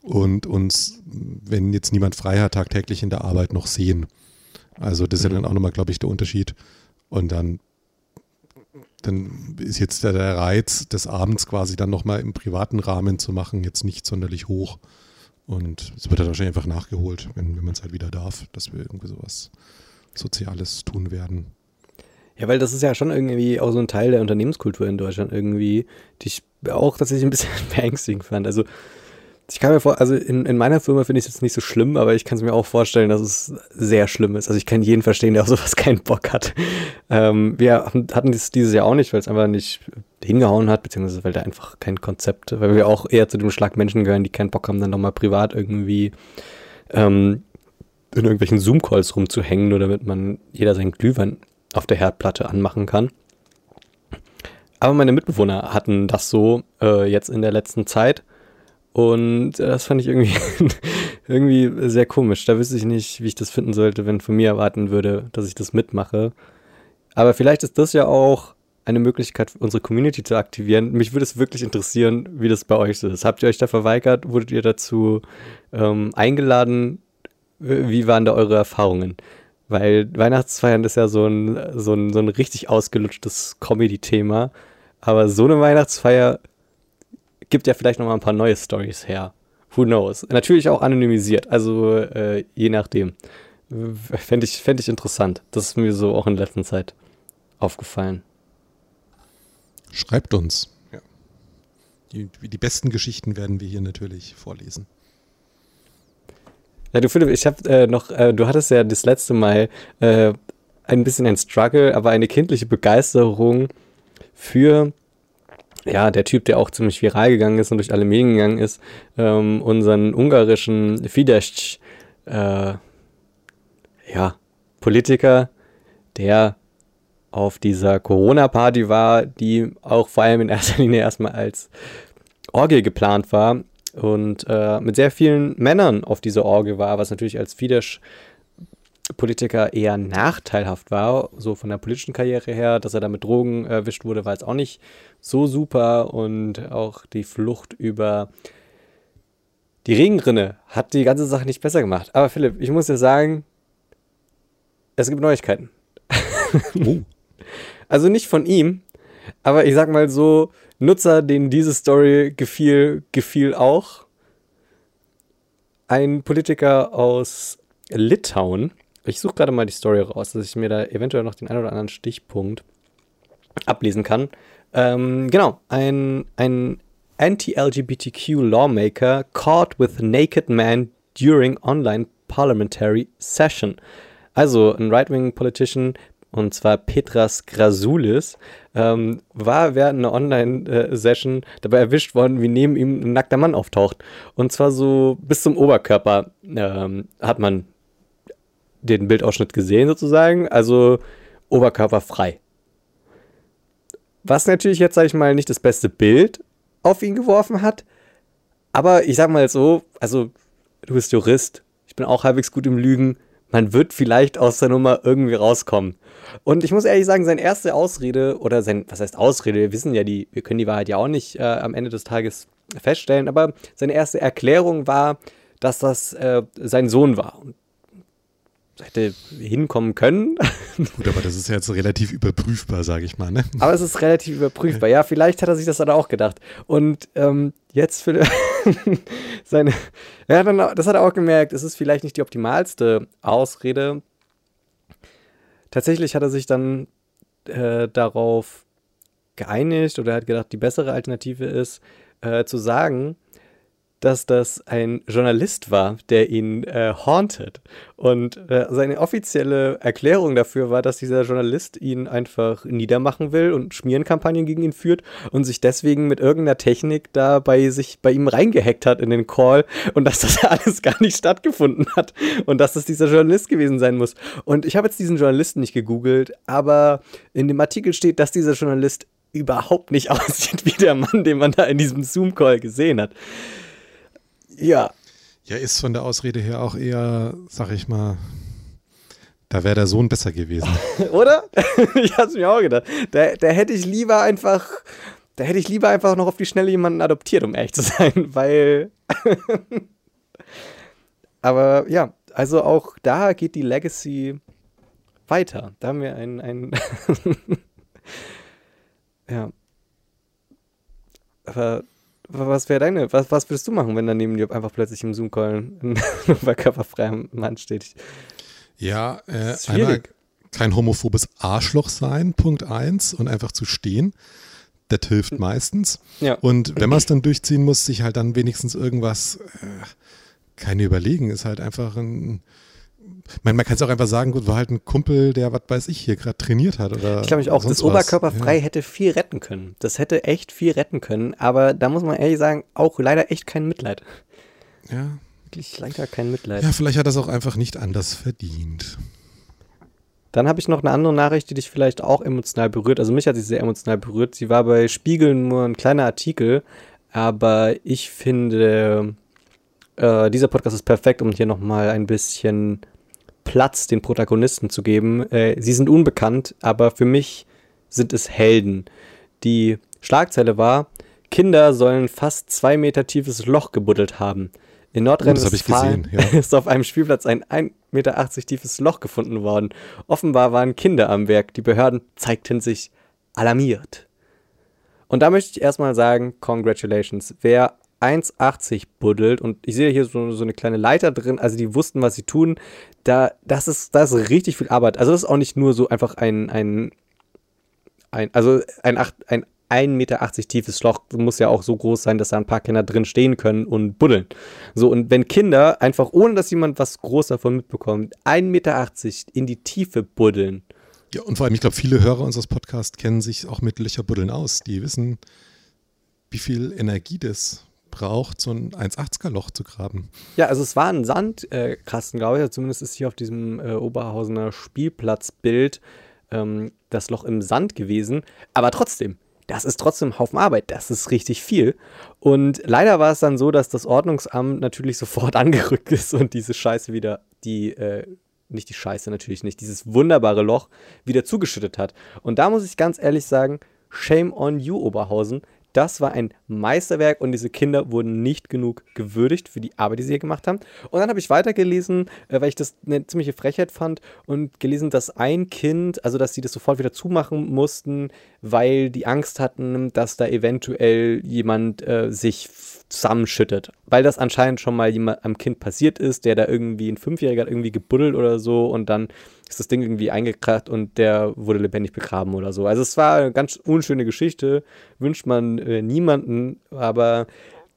und uns, wenn jetzt niemand frei hat, tagtäglich in der Arbeit noch sehen. Also das ist ja dann auch nochmal, glaube ich, der Unterschied. Und dann, dann ist jetzt der, der Reiz des Abends quasi dann nochmal im privaten Rahmen zu machen, jetzt nicht sonderlich hoch. Und es wird dann wahrscheinlich einfach nachgeholt, wenn, wenn man es halt wieder darf, dass wir irgendwie sowas Soziales tun werden. Ja, weil das ist ja schon irgendwie auch so ein Teil der Unternehmenskultur in Deutschland irgendwie, die ich auch tatsächlich ein bisschen (laughs) beängstigend fand. Also ich kann mir vor, also in, in meiner Firma finde ich es jetzt nicht so schlimm, aber ich kann es mir auch vorstellen, dass es sehr schlimm ist. Also ich kann jeden verstehen, der auf sowas (laughs) keinen Bock hat. Ähm, wir hatten das dieses Jahr auch nicht, weil es einfach nicht hingehauen hat, beziehungsweise weil da einfach kein Konzept, weil wir auch eher zu dem Schlag Menschen gehören, die keinen Bock haben, dann nochmal privat irgendwie ähm, in irgendwelchen Zoom-Calls rumzuhängen, nur damit man jeder seinen Glühwein auf der Herdplatte anmachen kann. Aber meine Mitbewohner hatten das so äh, jetzt in der letzten Zeit und das fand ich irgendwie, (laughs) irgendwie sehr komisch. Da wüsste ich nicht, wie ich das finden sollte, wenn von mir erwarten würde, dass ich das mitmache. Aber vielleicht ist das ja auch eine Möglichkeit, unsere Community zu aktivieren. Mich würde es wirklich interessieren, wie das bei euch so ist. Habt ihr euch da verweigert? Wurdet ihr dazu ähm, eingeladen? Wie waren da eure Erfahrungen? Weil Weihnachtsfeiern ist ja so ein, so ein, so ein richtig ausgelutschtes Comedy-Thema. Aber so eine Weihnachtsfeier gibt ja vielleicht noch mal ein paar neue Stories her. Who knows? Natürlich auch anonymisiert, also äh, je nachdem. Fände ich, fänd ich interessant. Das ist mir so auch in letzter Zeit aufgefallen. Schreibt uns. Ja. Die, die besten Geschichten werden wir hier natürlich vorlesen. Ja, du Philipp, ich habe äh, noch, äh, du hattest ja das letzte Mal äh, ein bisschen ein Struggle, aber eine kindliche Begeisterung für ja, der Typ, der auch ziemlich viral gegangen ist und durch alle Medien gegangen ist, ähm, unseren ungarischen Fidesz, äh, ja, Politiker, der auf dieser Corona-Party war, die auch vor allem in erster (laughs) Linie erstmal als Orgel geplant war und äh, mit sehr vielen Männern auf dieser Orgel war, was natürlich als Fidesz Politiker eher nachteilhaft war, so von der politischen Karriere her, dass er da mit Drogen erwischt wurde, war jetzt auch nicht so super und auch die Flucht über die Regenrinne hat die ganze Sache nicht besser gemacht. Aber Philipp, ich muss dir sagen, es gibt Neuigkeiten. (laughs) Oh. also nicht von ihm, aber ich sag mal so, Nutzer, denen diese Story gefiel, gefiel auch. Ein Politiker aus Litauen, ich suche gerade mal die Story raus, dass ich mir da eventuell noch den einen oder anderen Stichpunkt ablesen kann. Ähm, genau, ein, ein anti-LGBTQ lawmaker caught with naked man during online parliamentary session. Also ein right-wing politician, und zwar Petras Grasulis, ähm, war während einer Online-Session dabei erwischt worden, wie neben ihm ein nackter Mann auftaucht. Und zwar so bis zum Oberkörper ähm, hat man den Bildausschnitt gesehen sozusagen, also oberkörperfrei. Was natürlich jetzt, sag ich mal, nicht das beste Bild auf ihn geworfen hat, aber ich sag mal so, also du bist Jurist, ich bin auch halbwegs gut im Lügen, man wird vielleicht aus der Nummer irgendwie rauskommen. Und ich muss ehrlich sagen, seine erste Ausrede oder sein, was heißt Ausrede, wir wissen ja die, wir können die Wahrheit ja auch nicht äh, am Ende des Tages feststellen, aber seine erste Erklärung war, dass das äh, sein Sohn war. Und hätte hinkommen können. (laughs) Gut, aber das ist ja jetzt relativ überprüfbar, sage ich mal. Ne? Aber es ist relativ überprüfbar. Ja, vielleicht hat er sich das dann auch gedacht. Und ähm, jetzt für (laughs) seine, ja, dann, das hat er auch gemerkt, es ist vielleicht nicht die optimalste Ausrede. Tatsächlich hat er sich dann äh, darauf geeinigt oder hat gedacht, die bessere Alternative ist, äh, zu sagen, dass das ein Journalist war, der ihn äh, haunted. Und äh, seine offizielle Erklärung dafür war, dass dieser Journalist ihn einfach niedermachen will und Schmierenkampagnen gegen ihn führt und sich deswegen mit irgendeiner Technik da bei sich bei ihm reingehackt hat in den Call und dass das (laughs) alles gar nicht stattgefunden hat und dass das dieser Journalist gewesen sein muss. Und ich habe jetzt diesen Journalisten nicht gegoogelt, aber in dem Artikel steht, dass dieser Journalist überhaupt nicht (laughs) aussieht wie der Mann, den man da in diesem Zoom-Call gesehen hat. Ja. Ja, ist von der Ausrede her auch eher, sag ich mal, da wäre der Sohn besser gewesen. (laughs) Oder? (laughs) ich hab's mir auch gedacht. Da, da hätte ich lieber einfach, da hätte ich lieber einfach noch auf die Schnelle jemanden adoptiert, um ehrlich zu sein, (laughs) weil. Aber ja, also auch da geht die Legacy weiter. Da haben wir ein, ein ja. Aber was wäre deine, was, was würdest du machen, wenn daneben dir einfach plötzlich im Zoom-Call ein (laughs) körperfreier Mann steht? Ja, äh, einmal kein homophobes Arschloch sein, Punkt eins, und einfach zu stehen. Das hilft hm. meistens. Ja. Und wenn man es dann durchziehen muss, sich halt dann wenigstens irgendwas, äh, keine überlegen, ist halt einfach ein, man, man kann es auch einfach sagen, gut, war halt ein Kumpel, der, was weiß ich, hier gerade trainiert hat. Oder ich glaube ich auch, das Oberkörperfrei ja. hätte viel retten können. Das hätte echt viel retten können, aber da muss man ehrlich sagen, auch leider echt kein Mitleid. Ja. Wirklich leider kein Mitleid. Ja, vielleicht hat er es auch einfach nicht anders verdient. Dann habe ich noch eine andere Nachricht, die dich vielleicht auch emotional berührt. Also mich hat sie sehr emotional berührt. Sie war bei Spiegel nur ein kleiner Artikel, aber ich finde, äh, dieser Podcast ist perfekt, um hier nochmal ein bisschen Platz den Protagonisten zu geben. Äh, sie sind unbekannt, aber für mich sind es Helden. Die Schlagzeile war, Kinder sollen fast zwei Meter tiefes Loch gebuddelt haben. In Nordrhein-Westfalen ja. (laughs) ist auf einem Spielplatz ein 1,80 Meter tiefes Loch gefunden worden. Offenbar waren Kinder am Werk. Die Behörden zeigten sich alarmiert. Und da möchte ich erstmal sagen, congratulations. Wer 1,80 buddelt und ich sehe hier so, so eine kleine Leiter drin, also die wussten, was sie tun. Da, das ist, das ist richtig viel Arbeit. Also das ist auch nicht nur so einfach ein, ein, ein also ein, ein 1,80 Meter tiefes Loch muss ja auch so groß sein, dass da ein paar Kinder drin stehen können und buddeln. So, und wenn Kinder einfach, ohne dass jemand was groß davon mitbekommt, 1,80 Meter in die Tiefe buddeln. Ja, und vor allem, ich glaube, viele Hörer unseres Podcasts kennen sich auch mit Löcherbuddeln aus. Die wissen, wie viel Energie das braucht, so ein 1,80er Loch zu graben. Ja, also es war ein Sandkasten, glaube ich. Zumindest ist hier auf diesem äh, Oberhausener Spielplatzbild ähm, das Loch im Sand gewesen. Aber trotzdem, das ist trotzdem ein Haufen Arbeit. Das ist richtig viel. Und leider war es dann so, dass das Ordnungsamt natürlich (laughs) sofort angerückt ist und diese Scheiße wieder, die, äh, nicht die Scheiße natürlich nicht, dieses wunderbare Loch wieder zugeschüttet hat. Und da muss ich ganz ehrlich sagen, shame on you, Oberhausen. Das war ein Meisterwerk und diese Kinder wurden nicht genug gewürdigt für die Arbeit, die sie hier gemacht haben. Und dann habe ich weitergelesen, äh, weil ich das eine ziemliche Frechheit fand und gelesen, dass ein Kind, also dass sie das sofort wieder zumachen mussten, weil die Angst hatten, dass da eventuell jemand äh, sich zusammenschüttet. Weil das anscheinend schon mal jemand am Kind passiert ist, der da irgendwie, ein Fünfjähriger hat irgendwie gebuddelt oder so und dann ist das Ding irgendwie eingekracht und der wurde lebendig begraben oder so. Also es war eine ganz unschöne Geschichte, wünscht man äh, niemanden, aber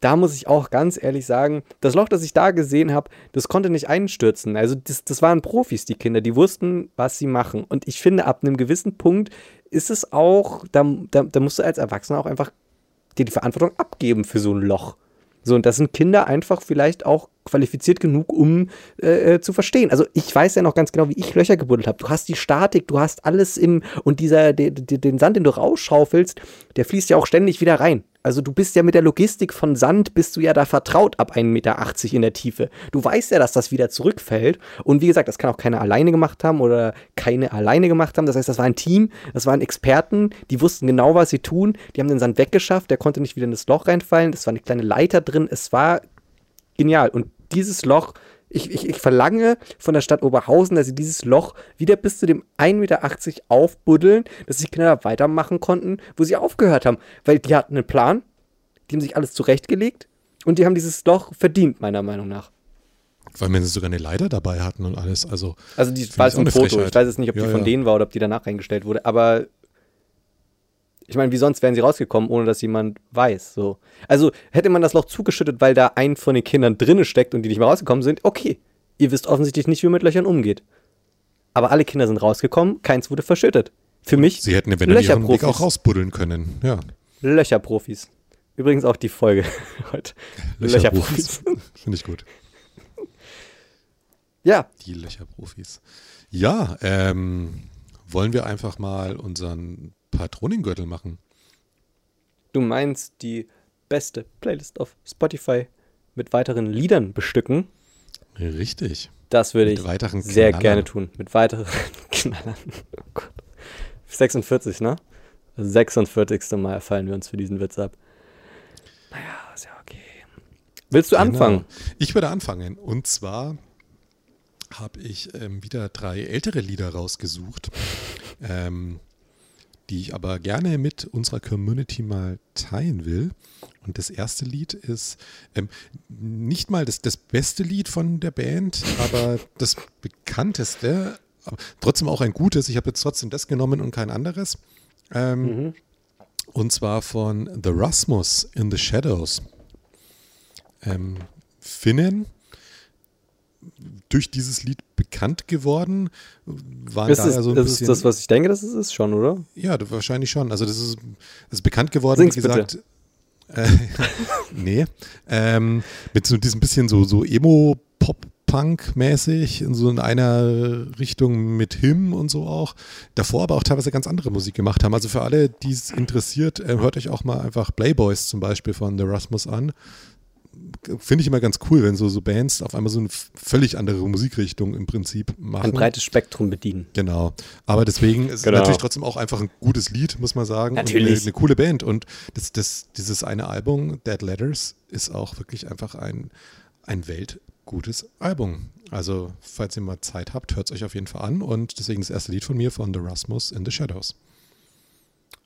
da muss ich auch ganz ehrlich sagen, das Loch, das ich da gesehen habe, das konnte nicht einstürzen. Also das, das waren Profis, die Kinder, die wussten, was sie machen. Und ich finde, ab einem gewissen Punkt ist es auch, da, da, da musst du als Erwachsener auch einfach dir die Verantwortung abgeben für so ein Loch. So, und das sind Kinder einfach vielleicht auch qualifiziert genug, um äh, äh, zu verstehen. Also ich weiß ja noch ganz genau, wie ich Löcher gebuddelt habe. Du hast die Statik, du hast alles im und dieser de, de, den Sand, den du rausschaufelst, der fließt ja auch ständig wieder rein. Also du bist ja mit der Logistik von Sand, bist du ja da vertraut ab 1,80 Meter in der Tiefe. Du weißt ja, dass das wieder zurückfällt. Und wie gesagt, das kann auch keiner alleine gemacht haben oder keine alleine gemacht haben. Das heißt, das war ein Team, das waren Experten, die wussten genau, was sie tun. Die haben den Sand weggeschafft, der konnte nicht wieder in das Loch reinfallen. Es war eine kleine Leiter drin. Es war genial. Und dieses Loch, ich, ich, ich verlange von der Stadt Oberhausen, dass sie dieses Loch wieder bis zu dem 1,80 Meter aufbuddeln, dass die Kinder weitermachen konnten, wo sie aufgehört haben. Weil die hatten einen Plan, die haben sich alles zurechtgelegt und die haben dieses Loch verdient, meiner Meinung nach. Weil wir sogar eine Leiter dabei hatten und alles. Also, also die war ein Foto. Frechheit. Ich weiß jetzt nicht, ob ja, die von ja. denen war oder ob die danach eingestellt wurde. Aber ich meine, wie sonst wären sie rausgekommen, ohne dass jemand weiß. So. Also hätte man das Loch zugeschüttet, weil da ein von den Kindern drinne steckt und die nicht mehr rausgekommen sind, okay. Ihr wisst offensichtlich nicht, wie man mit Löchern umgeht. Aber alle Kinder sind rausgekommen, keins wurde verschüttet. Für mich. Sie hätten eventuell ihren Weg auch rausbuddeln können, ja. Löcherprofis. Übrigens auch die Folge (laughs) heute. Löcherprofis. (laughs) Finde ich gut. Ja. Die Löcherprofis. Ja, ähm, wollen wir einfach mal unseren Patronengürtel machen. Du meinst die beste Playlist auf Spotify mit weiteren Liedern bestücken? Richtig. Das würde ich sehr Knallern. gerne tun. Mit weiteren (laughs) Knallern. Oh Gott. 46, ne? 46. Mal fallen wir uns für diesen Witz ab. Naja, ist ja okay. Willst du genau. anfangen? Ich würde anfangen. Und zwar habe ich ähm, wieder drei ältere Lieder rausgesucht. Ähm, die ich aber gerne mit unserer Community mal teilen will. Und das erste Lied ist ähm, nicht mal das, das beste Lied von der Band, aber das bekannteste, aber trotzdem auch ein gutes. Ich habe jetzt trotzdem das genommen und kein anderes. Ähm, mhm. Und zwar von The Rasmus in the Shadows. Ähm, Finnen durch dieses Lied bekannt geworden. Waren ist da es, ja so ein ist bisschen, das, was ich denke, dass es ist schon, oder? Ja, wahrscheinlich schon. Also das ist, das ist bekannt geworden, Sing's wie gesagt. Äh, (laughs) nee. Ähm, mit so diesem bisschen so, so Emo-Pop-Punk-mäßig, in so in einer Richtung mit Him und so auch. Davor aber auch teilweise ganz andere Musik gemacht haben. Also für alle, die es interessiert, äh, hört euch auch mal einfach Playboys zum Beispiel von The Rasmus an finde ich immer ganz cool, wenn so, so Bands auf einmal so eine völlig andere Musikrichtung im Prinzip machen. Ein breites Spektrum bedienen. Genau. Aber deswegen ist genau. es natürlich trotzdem auch einfach ein gutes Lied, muss man sagen. Natürlich. Eine, eine, coole Band. Und das, das, dieses eine Album, Dead Letters, ist auch wirklich einfach ein, ein weltgutes Album. Also, falls ihr mal Zeit habt, hört es euch auf jeden Fall an. Und deswegen das erste Lied von mir von The Rasmus in the Shadows.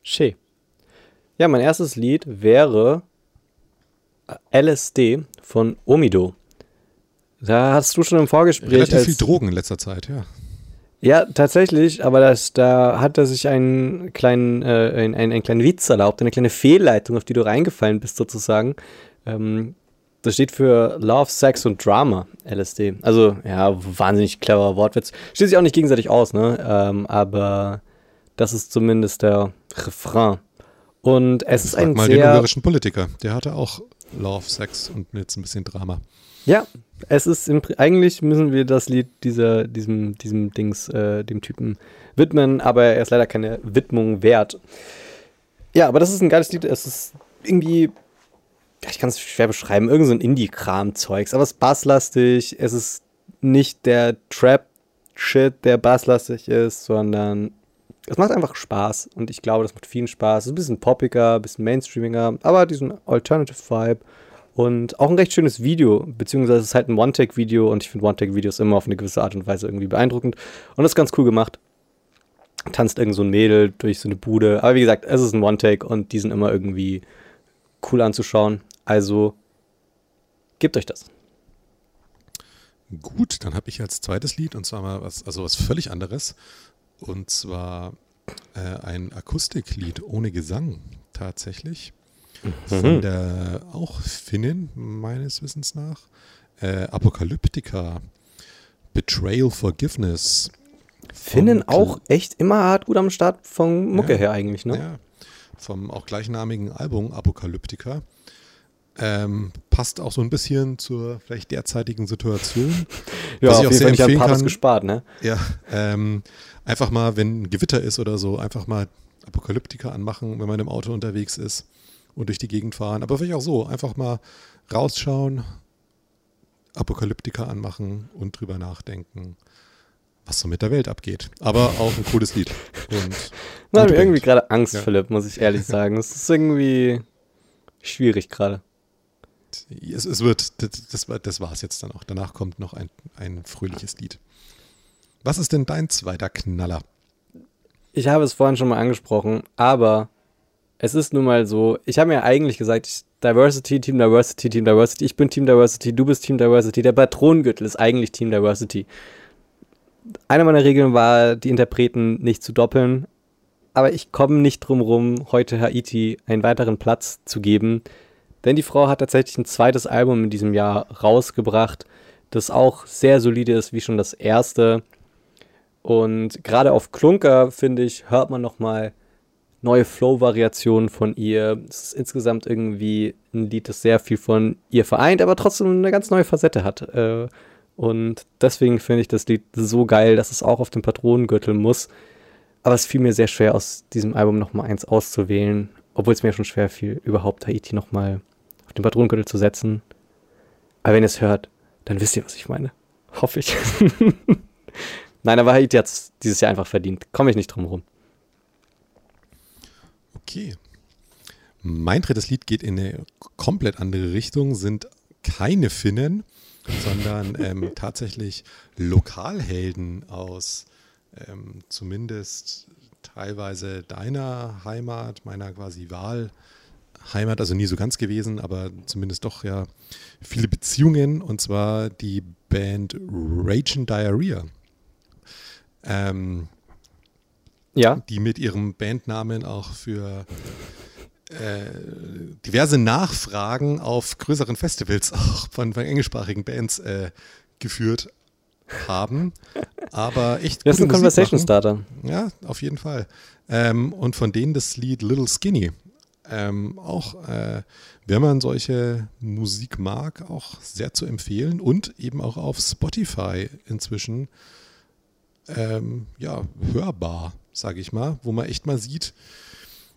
Schön. Ja, mein erstes Lied wäre LSD von Omido. Da hast du schon im Vorgespräch. Relativ als, viel Drogen in letzter Zeit, ja. Ja, tatsächlich, aber das, da hat er sich einen kleinen, äh, einen, einen kleinen Witz erlaubt, eine kleine Fehlleitung, auf die du reingefallen bist, sozusagen. Ähm, das steht für Love, Sex und Drama, LSD. Also, ja, wahnsinnig cleverer Wortwitz. Steht sich auch nicht gegenseitig aus, ne? Ähm, aber das ist zumindest der Refrain. Und es ist ein mal sehr. den ungarischen Politiker. Der hatte auch Love, Sex und jetzt ein bisschen Drama. Ja, es ist im, eigentlich müssen wir das Lied dieser, diesem, diesem Dings, äh, dem Typen widmen, aber er ist leider keine Widmung wert. Ja, aber das ist ein geiles Lied. Es ist irgendwie, ich kann es schwer beschreiben, irgend so ein Indie-Kram-Zeugs, aber es ist basslastig. Es ist nicht der Trap-Shit, der basslastig ist, sondern es macht einfach Spaß und ich glaube, das macht vielen Spaß. Es ist ein bisschen poppiger, ein bisschen mainstreamiger, aber diesen Alternative-Vibe. Und auch ein recht schönes Video, beziehungsweise es ist halt ein One-Take-Video und ich finde One-Take-Videos immer auf eine gewisse Art und Weise irgendwie beeindruckend. Und das ist ganz cool gemacht. Tanzt irgend so ein Mädel durch so eine Bude. Aber wie gesagt, es ist ein One-Take und die sind immer irgendwie cool anzuschauen. Also gebt euch das. Gut, dann habe ich als zweites Lied und zwar mal was, also was völlig anderes. Und zwar äh, ein Akustiklied ohne Gesang tatsächlich. Von der auch Finnin, meines Wissens nach. Äh, Apokalyptika. Betrayal Forgiveness. Finnen auch echt immer hart gut am Start von Mucke Ja. her eigentlich, ne? Ja, vom auch gleichnamigen Album Apokalyptika. Ähm, passt auch so ein bisschen zur vielleicht derzeitigen Situation. (laughs) Ja, Was ich auch sehr Fall nicht an empfehlen Papas kann. gespart, ne? Ja, ähm, einfach mal, wenn ein Gewitter ist oder so, einfach mal Apokalyptika anmachen, wenn man im Auto unterwegs ist und durch die Gegend fahren. Aber vielleicht auch so, einfach mal rausschauen, Apokalyptika anmachen und drüber nachdenken, was so mit der Welt abgeht. Aber auch ein cooles Lied. Und Da habe ich irgendwie gerade Angst, Ja. Philipp, muss ich ehrlich sagen. Es ist irgendwie schwierig gerade. Es, es wird, das, das, war- das war es jetzt dann auch. Danach kommt noch ein, ein fröhliches Lied. Was ist denn dein zweiter Knaller? Ich habe es vorhin schon mal angesprochen, aber es ist nun mal so, ich habe mir eigentlich gesagt, ich, Diversity, Team Diversity, Team Diversity, ich bin Team Diversity, du bist Team Diversity, der Patronengürtel ist eigentlich Team Diversity. Eine meiner Regeln war, die Interpreten nicht zu doppeln, aber ich komme nicht drum rum, heute Haiti einen weiteren Platz zu geben, denn die Frau hat tatsächlich ein zweites Album in diesem Jahr rausgebracht, das auch sehr solide ist wie schon das erste. Und gerade auf Klunker, finde ich, hört man nochmal neue Flow-Variationen von ihr. Es ist insgesamt irgendwie ein Lied, das sehr viel von ihr vereint, aber trotzdem eine ganz neue Facette hat. Äh, Und deswegen finde ich das Lied so geil, dass es auch auf dem Patronengürtel muss. Aber es fiel mir sehr schwer, aus diesem Album nochmal eins auszuwählen, obwohl es mir schon schwer fiel, überhaupt Haiti nochmal den Patronengürtel zu setzen. Aber wenn ihr es hört, dann wisst ihr, was ich meine. Hoffe ich. (laughs) Nein, aber Haiti hat es dieses Jahr einfach verdient. Komme ich nicht drum rum. Okay. Mein drittes Lied geht in eine komplett andere Richtung, sind keine Finnen, sondern (laughs) ähm, tatsächlich Lokalhelden aus ähm, zumindest teilweise deiner Heimat, meiner quasi Wahlheimat, also nie so ganz gewesen, aber zumindest doch ja viele Beziehungen und zwar die Band Raging Diarrhea. Ähm, Ja, die mit ihrem Bandnamen auch für äh, diverse Nachfragen auf größeren Festivals auch von, von englischsprachigen Bands äh, geführt haben. Aber echt das ist ein Conversation. Starter. Ja, auf jeden Fall. Ähm, und von denen das Lied Little Skinny. Ähm, auch, äh, wenn man solche Musik mag, auch sehr zu empfehlen und eben auch auf Spotify inzwischen ähm, ja, hörbar, sage ich mal, wo man echt mal sieht,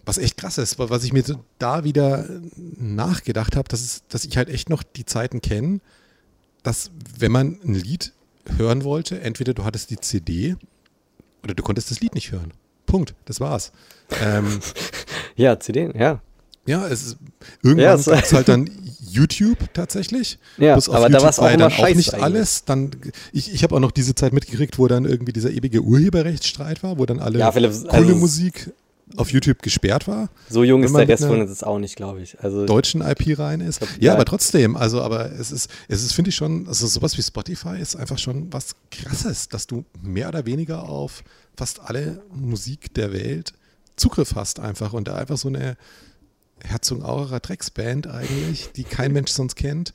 was echt krass ist, was ich mir da wieder nachgedacht habe, dass, es- dass ich halt echt noch die Zeiten kenne, dass wenn man ein Lied hören wollte, entweder du hattest die CD oder du konntest das Lied nicht hören. Punkt, das war's. Ähm, (laughs) Ja, CD, ja. ja, es ist, irgendwann Ja, ja, es- gab es (laughs) halt dann YouTube tatsächlich. Ja, Bloß auf aber da YouTube auch war ja immer dann scheiße nicht eigentlich. alles. Dann, ich ich habe auch noch diese Zeit mitgekriegt, wo dann irgendwie dieser ewige Urheberrechtsstreit war, wo dann alle Ja, Philipp, coole also- Musik auf YouTube gesperrt war, So jung ist der Rest von uns jetzt auch nicht, glaube ich. Also, deutschen IP rein ist. glaub, Ja, ja. aber trotzdem, also aber es ist, es ist, finde ich schon, also sowas wie Spotify ist einfach schon was krasses, dass du mehr oder weniger auf fast alle Musik der Welt Zugriff hast einfach und da einfach so eine Herzog Auerer Drecksband eigentlich, die kein Mensch sonst kennt,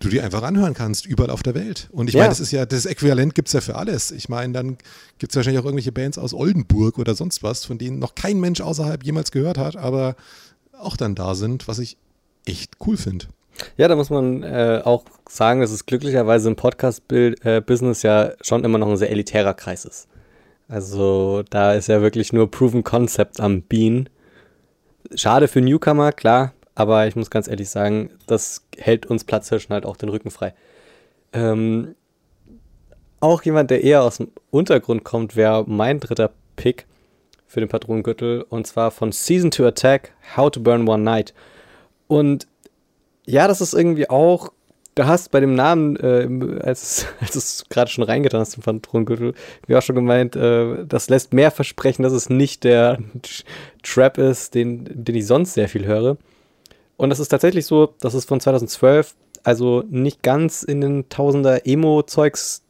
du dir einfach anhören kannst, überall auf der Welt. Und ich ja. meine, das ist ja, das Äquivalent gibt es ja für alles. Ich meine, dann gibt es wahrscheinlich auch irgendwelche Bands aus Oldenburg oder sonst was, von denen noch kein Mensch außerhalb jemals gehört hat, aber auch dann da sind, was ich echt cool finde. Ja, da muss man äh, auch sagen, dass es glücklicherweise im Podcast-Business äh, ja schon immer noch ein sehr elitärer Kreis ist. Also da ist ja wirklich nur Proven Concept am Bean. Schade für Newcomer, klar, aber ich muss ganz ehrlich sagen, das hält uns Platzhirschen halt auch den Rücken frei. Ähm, auch jemand, der eher aus dem Untergrund kommt, wäre mein dritter Pick für den Patronengürtel und zwar von Season to Attack, How to Burn One Night. Und ja, das ist irgendwie auch, du hast bei dem Namen, äh, als, (laughs) als du es gerade schon reingetan hast im Patronengürtel, wie auch schon gemeint, äh, das lässt mehr versprechen, dass es nicht der (laughs) Trap ist, den, den ich sonst sehr viel höre. Und das ist tatsächlich so, das ist von 2012, also nicht ganz in den Tausender Emo-Zeugs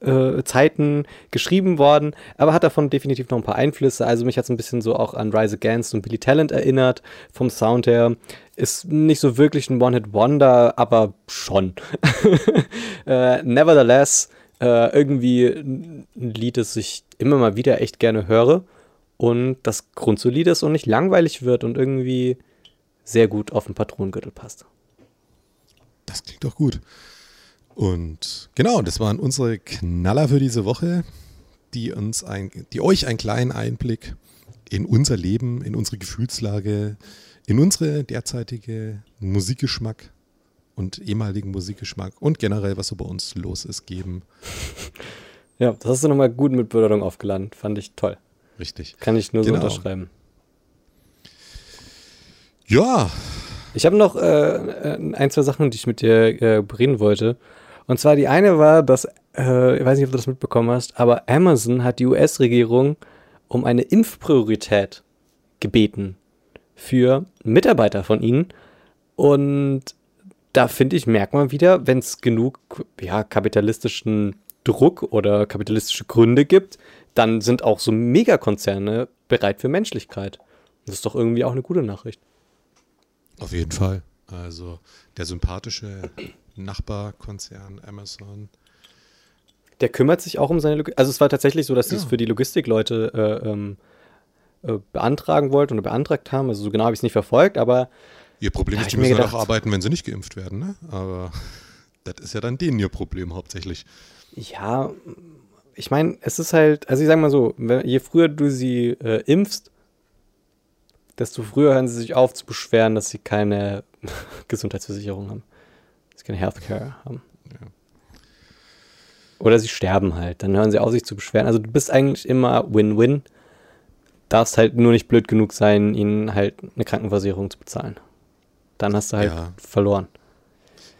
äh, Zeiten geschrieben worden, aber hat davon definitiv noch ein paar Einflüsse. Also mich hat es ein bisschen so auch an Rise Against und Billy Talent erinnert, vom Sound her. Ist nicht so wirklich ein One-Hit-Wonder, aber schon. (laughs) äh, nevertheless, äh, irgendwie ein Lied, das ich immer mal wieder echt gerne höre und das grundsolid ist und nicht langweilig wird und irgendwie sehr gut auf den Patronengürtel passt. Das klingt doch gut. Und genau, das waren unsere Knaller für diese Woche, die uns ein, die euch einen kleinen Einblick in unser Leben, in unsere Gefühlslage, in unsere derzeitige Musikgeschmack und ehemaligen Musikgeschmack und generell, was so bei uns los ist, geben. (laughs) Ja, das hast du nochmal gut mit Bedeutung aufgeladen. Fand ich toll. Richtig. Kann ich nur genau. so unterschreiben. Ja. Ich habe noch äh, ein, zwei Sachen, die ich mit dir äh, reden wollte. Und zwar die eine war, dass, äh, ich weiß nicht, ob du das mitbekommen hast, aber Amazon hat die US-Regierung um eine Impfpriorität gebeten für Mitarbeiter von ihnen. Und da finde ich, merkt man wieder, wenn es genug ja, kapitalistischen Druck oder kapitalistische Gründe gibt, dann sind auch so Megakonzerne bereit für Menschlichkeit. Das ist doch irgendwie auch eine gute Nachricht. Auf jeden Fall. Also der sympathische Nachbarkonzern Amazon. Der kümmert sich auch um seine Logistik. Also es war tatsächlich so, dass sie es für die Logistikleute äh, ähm, äh, beantragen wollten oder beantragt haben. Also so genau habe ich es nicht verfolgt, aber. Ihr Problem ist, die müssen gedacht, auch arbeiten, wenn sie nicht geimpft werden, ne? Aber (laughs) das ist ja dann denen ihr Problem hauptsächlich. Ja, ich meine, es ist halt, also ich sage mal so, je früher du sie äh, impfst, desto früher hören sie sich auf zu beschweren, dass sie keine (laughs) Gesundheitsversicherung haben. Sie keine Healthcare haben. Ja. Oder sie sterben halt. Dann hören sie auf, sich zu beschweren. Also du bist eigentlich immer Win-Win. Darfst halt nur nicht blöd genug sein, ihnen halt eine Krankenversicherung zu bezahlen. Dann hast du halt ja. verloren.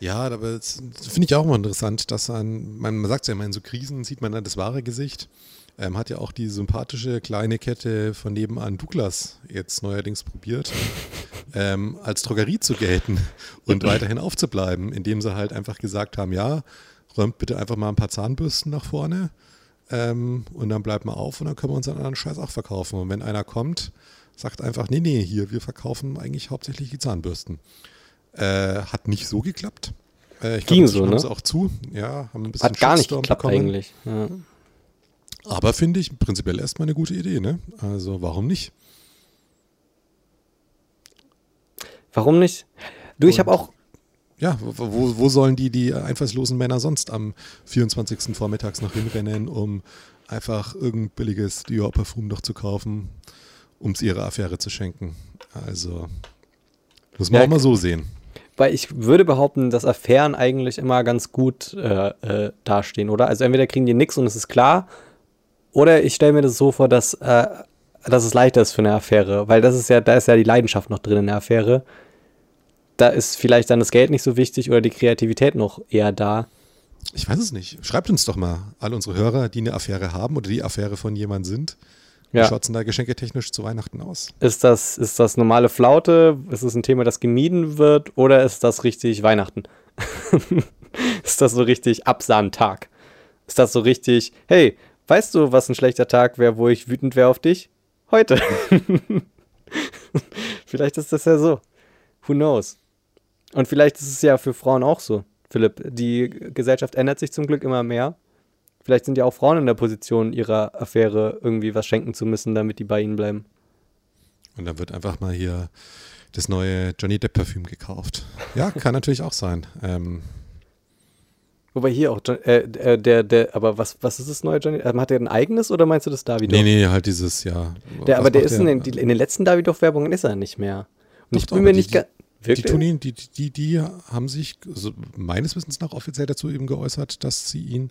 Ja, aber das finde ich auch mal interessant, dass man, man sagt ja immer, in so Krisen sieht man dann das wahre Gesicht. Ähm, hat ja auch die sympathische kleine Kette von nebenan Douglas jetzt neuerdings probiert, ähm, als Drogerie zu gelten (laughs) und weiterhin aufzubleiben, indem sie halt einfach gesagt haben, ja, räumt bitte einfach mal ein paar Zahnbürsten nach vorne ähm, und dann bleibt mal auf und dann können wir uns einen anderen Scheiß auch verkaufen. Und wenn einer kommt, sagt einfach, nee, nee, hier, wir verkaufen eigentlich hauptsächlich die Zahnbürsten. Äh, hat nicht so geklappt. Äh, ich Ging glaub, so, ne? auch zu. Ja, haben ein bisschen Hat gar nicht geklappt bekommen. eigentlich. Ja. Aber finde ich prinzipiell erstmal eine gute Idee, ne? Also warum nicht? Warum nicht? Du, ich habe auch. Ja, wo, wo sollen die, die einfallslosen Männer sonst am 24. vormittags noch hinrennen, um einfach irgendein billiges Dior-Parfum noch zu kaufen, um es ihrer Affäre zu schenken? Also, muss man ja, auch mal so sehen. Weil ich würde behaupten, dass Affären eigentlich immer ganz gut äh, äh, dastehen, oder? Also entweder kriegen die nichts und es ist klar, oder ich stelle mir das so vor, dass, äh, dass es leichter ist für eine Affäre, weil das ist ja, da ist ja die Leidenschaft noch drin in der Affäre. Da ist vielleicht dann das Geld nicht so wichtig oder die Kreativität noch eher da. Ich weiß es nicht. Schreibt uns doch mal, alle unsere Hörer, die eine Affäre haben oder die Affäre von jemandem sind. Ja. Wie schaut es denn da geschenketechnisch zu Weihnachten aus? Ist das, ist das normale Flaute? Ist es ein Thema, das gemieden wird? Oder ist das richtig Weihnachten? (laughs) ist das so richtig Absahntag? Ist das so richtig, hey, Weißt du, was ein schlechter Tag wäre, wo ich wütend wäre auf dich? Heute. (laughs) Vielleicht ist das ja so. Who knows? Und vielleicht ist es ja für Frauen auch so, Philipp. Die Gesellschaft ändert sich zum Glück immer mehr. Vielleicht sind ja auch Frauen in der Position, ihrer Affäre irgendwie was schenken zu müssen, damit die bei ihnen bleiben. Und dann wird einfach mal hier das neue Johnny Depp Parfüm gekauft. Ja, kann natürlich auch sein. Ähm, Wobei hier auch, äh, äh, der, der, aber was, was ist das neue Johnny? Ähm, hat er ein eigenes oder meinst du das Davidoff? Nee, nee, halt dieses, ja. Der, aber der ist der? In, den, in den letzten Davidoff-Werbungen ist er nicht mehr. Und Doch, ich bin mir nicht ganz. Die, tun ihn, die, die, die haben sich also meines Wissens nach offiziell dazu eben geäußert, dass sie ihn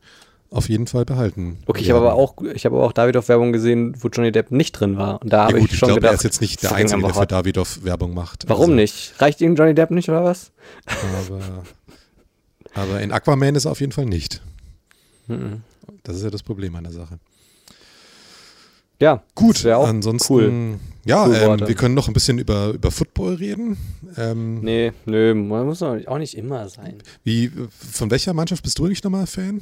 auf jeden Fall behalten. Okay, ich habe aber auch, ich habe aber auch Davidoff-Werbung gesehen, wo Johnny Depp nicht drin war. Und da habe ja, ich, ich schon glaub, gedacht, er ist jetzt nicht der Einzige, der für Davidoff Werbung macht. Warum also. nicht? Reicht Ihnen Johnny Depp nicht oder was? Aber, aber in Aquaman ist er auf jeden Fall nicht. Mhm. Das ist ja das Problem an der Sache. Ja, gut. Ansonsten, cool. ja, cool ähm, wir können noch ein bisschen über, über Football reden. Ähm, nee, nö, man muss auch nicht immer sein. Wie, von welcher Mannschaft bist du eigentlich nochmal Fan?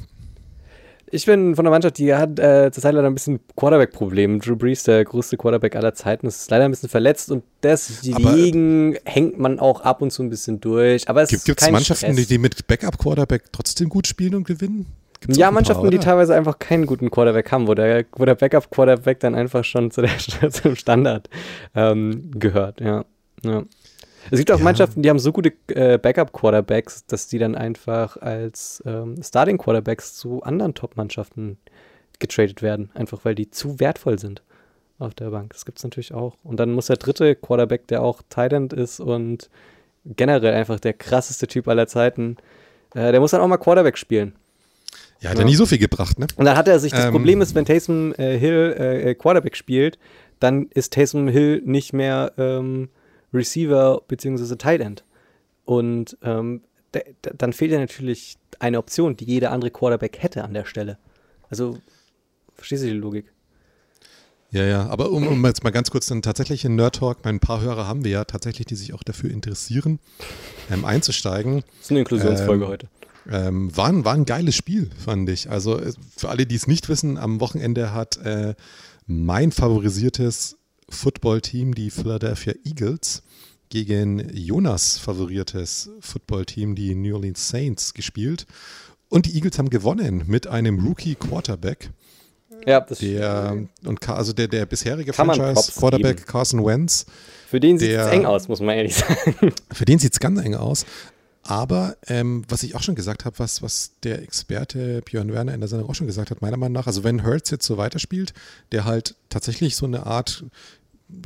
Ich bin von der Mannschaft, die hat äh, zurzeit leider ein bisschen Quarterback-Problem. Drew Brees, der größte Quarterback aller Zeiten, ist leider ein bisschen verletzt und deswegen Aber hängt man auch ab und zu ein bisschen durch. Aber es gibt es Mannschaften, die, die mit Backup-Quarterback trotzdem gut spielen und gewinnen? Gibt's ja, Mannschaften, paar, die teilweise einfach keinen guten Quarterback haben, wo der, wo der Backup-Quarterback dann einfach schon zu der, (laughs) zum Standard ähm, gehört, ja. ja. Es gibt auch ja. Mannschaften, die haben so gute äh, Backup-Quarterbacks, dass die dann einfach als ähm, Starting-Quarterbacks zu anderen Top-Mannschaften getradet werden, einfach weil die zu wertvoll sind auf der Bank. Das gibt es natürlich auch. Und dann muss der dritte Quarterback, der auch Tight ist und generell einfach der krasseste Typ aller Zeiten, äh, der muss dann auch mal Quarterback spielen. Ja, hat ja. er nie so viel gebracht, ne? Und dann hat er sich, das ähm, Problem ist, wenn Taysom äh, Hill äh, Quarterback spielt, dann ist Taysom Hill nicht mehr ähm, Receiver bzw. Tight End. Und ähm, dann fehlt ja natürlich eine Option, die jeder andere Quarterback hätte an der Stelle. Also, verstehst du die Logik? Ja, ja, aber um, um jetzt mal ganz kurz dann tatsächlich in Nerd Talk, ein paar Hörer haben wir ja tatsächlich, die sich auch dafür interessieren, ähm, einzusteigen. Das ist eine Inklusionsfolge ähm, heute. Ähm, war, ein, war ein geiles Spiel, fand ich. Also für alle, die es nicht wissen, am Wochenende hat äh, mein favorisiertes Footballteam, die Philadelphia Eagles, gegen Jonas favoriertes Footballteam, die New Orleans Saints, gespielt. Und die Eagles haben gewonnen mit einem Rookie Quarterback. Ja, das der, und also der, der bisherige Franchise-Quarterback Carson Wentz. Für den sieht es eng aus, muss man ehrlich (laughs) sagen. Für den sieht es ganz eng aus. Aber ähm, was ich auch schon gesagt habe, was, was der Experte Björn Werner in der Sendung auch schon gesagt hat, meiner Meinung nach, also wenn Hurts jetzt so weiterspielt, der halt tatsächlich so eine Art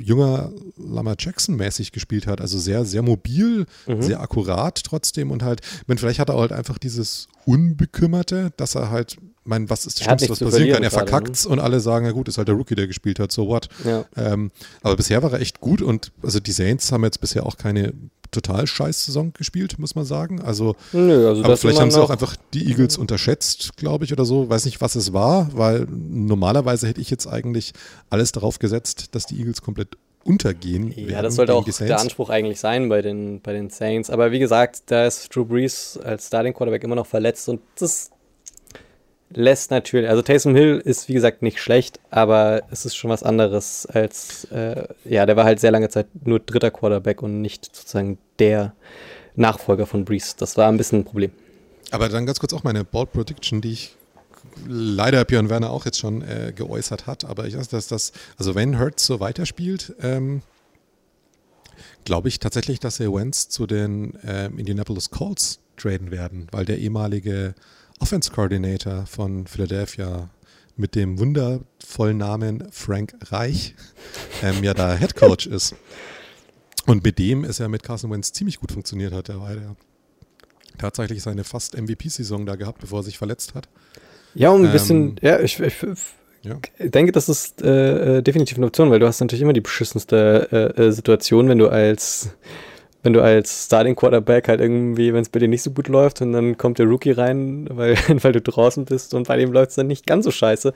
junger Lama Jackson mäßig gespielt hat, also sehr, sehr mobil, mhm. sehr akkurat trotzdem und halt, wenn vielleicht hat er halt einfach dieses Unbekümmerte, dass er halt, mein, was ist das Schlimmste, was passieren kann? Er verkackt ne? und alle sagen, ja gut, ist halt der Rookie, der gespielt hat, so what. Ja. Ähm, aber bisher war er echt gut und also die Saints haben jetzt bisher auch keine total scheiß Saison gespielt, muss man sagen. Also, Nö, also aber vielleicht haben sie auch einfach die Eagles unterschätzt, glaube ich, oder so. Weiß nicht, was es war, weil normalerweise hätte ich jetzt eigentlich alles darauf gesetzt, dass die Eagles komplett untergehen. Ja, das sollte auch der Anspruch eigentlich sein bei den, bei den Saints. Aber wie gesagt, da ist Drew Brees als Starting Quarterback immer noch verletzt und das lässt natürlich, also Taysom Hill ist wie gesagt nicht schlecht, aber es ist schon was anderes als, äh, ja, der war halt sehr lange Zeit nur dritter Quarterback und nicht sozusagen der Nachfolger von Brees. Das war ein bisschen ein Problem. Aber dann ganz kurz auch meine Bold Prediction, die ich leider Björn Werner auch jetzt schon äh, geäußert hat, aber ich weiß, dass das, also wenn Hurts so weiterspielt, ähm, glaube ich tatsächlich, dass er Wentz zu den ähm, Indianapolis Colts traden werden, weil der ehemalige Offense Coordinator von Philadelphia mit dem wundervollen Namen Frank Reich ähm, ja da Head Coach ist. Und mit dem ist er mit Carson Wentz ziemlich gut funktioniert hat. Er war ja tatsächlich seine fast MVP-Saison da gehabt, bevor er sich verletzt hat. Ja, um ein ähm, bisschen, ja, ich, ich ja. denke, das ist äh, äh, definitiv eine Option, weil du hast natürlich immer die beschissenste äh, äh Situation, wenn du als wenn du als Starting Quarterback halt irgendwie, wenn es bei dir nicht so gut läuft und dann kommt der Rookie rein, (laughs) weil, weil du draußen bist und bei dem läuft es dann nicht ganz so scheiße.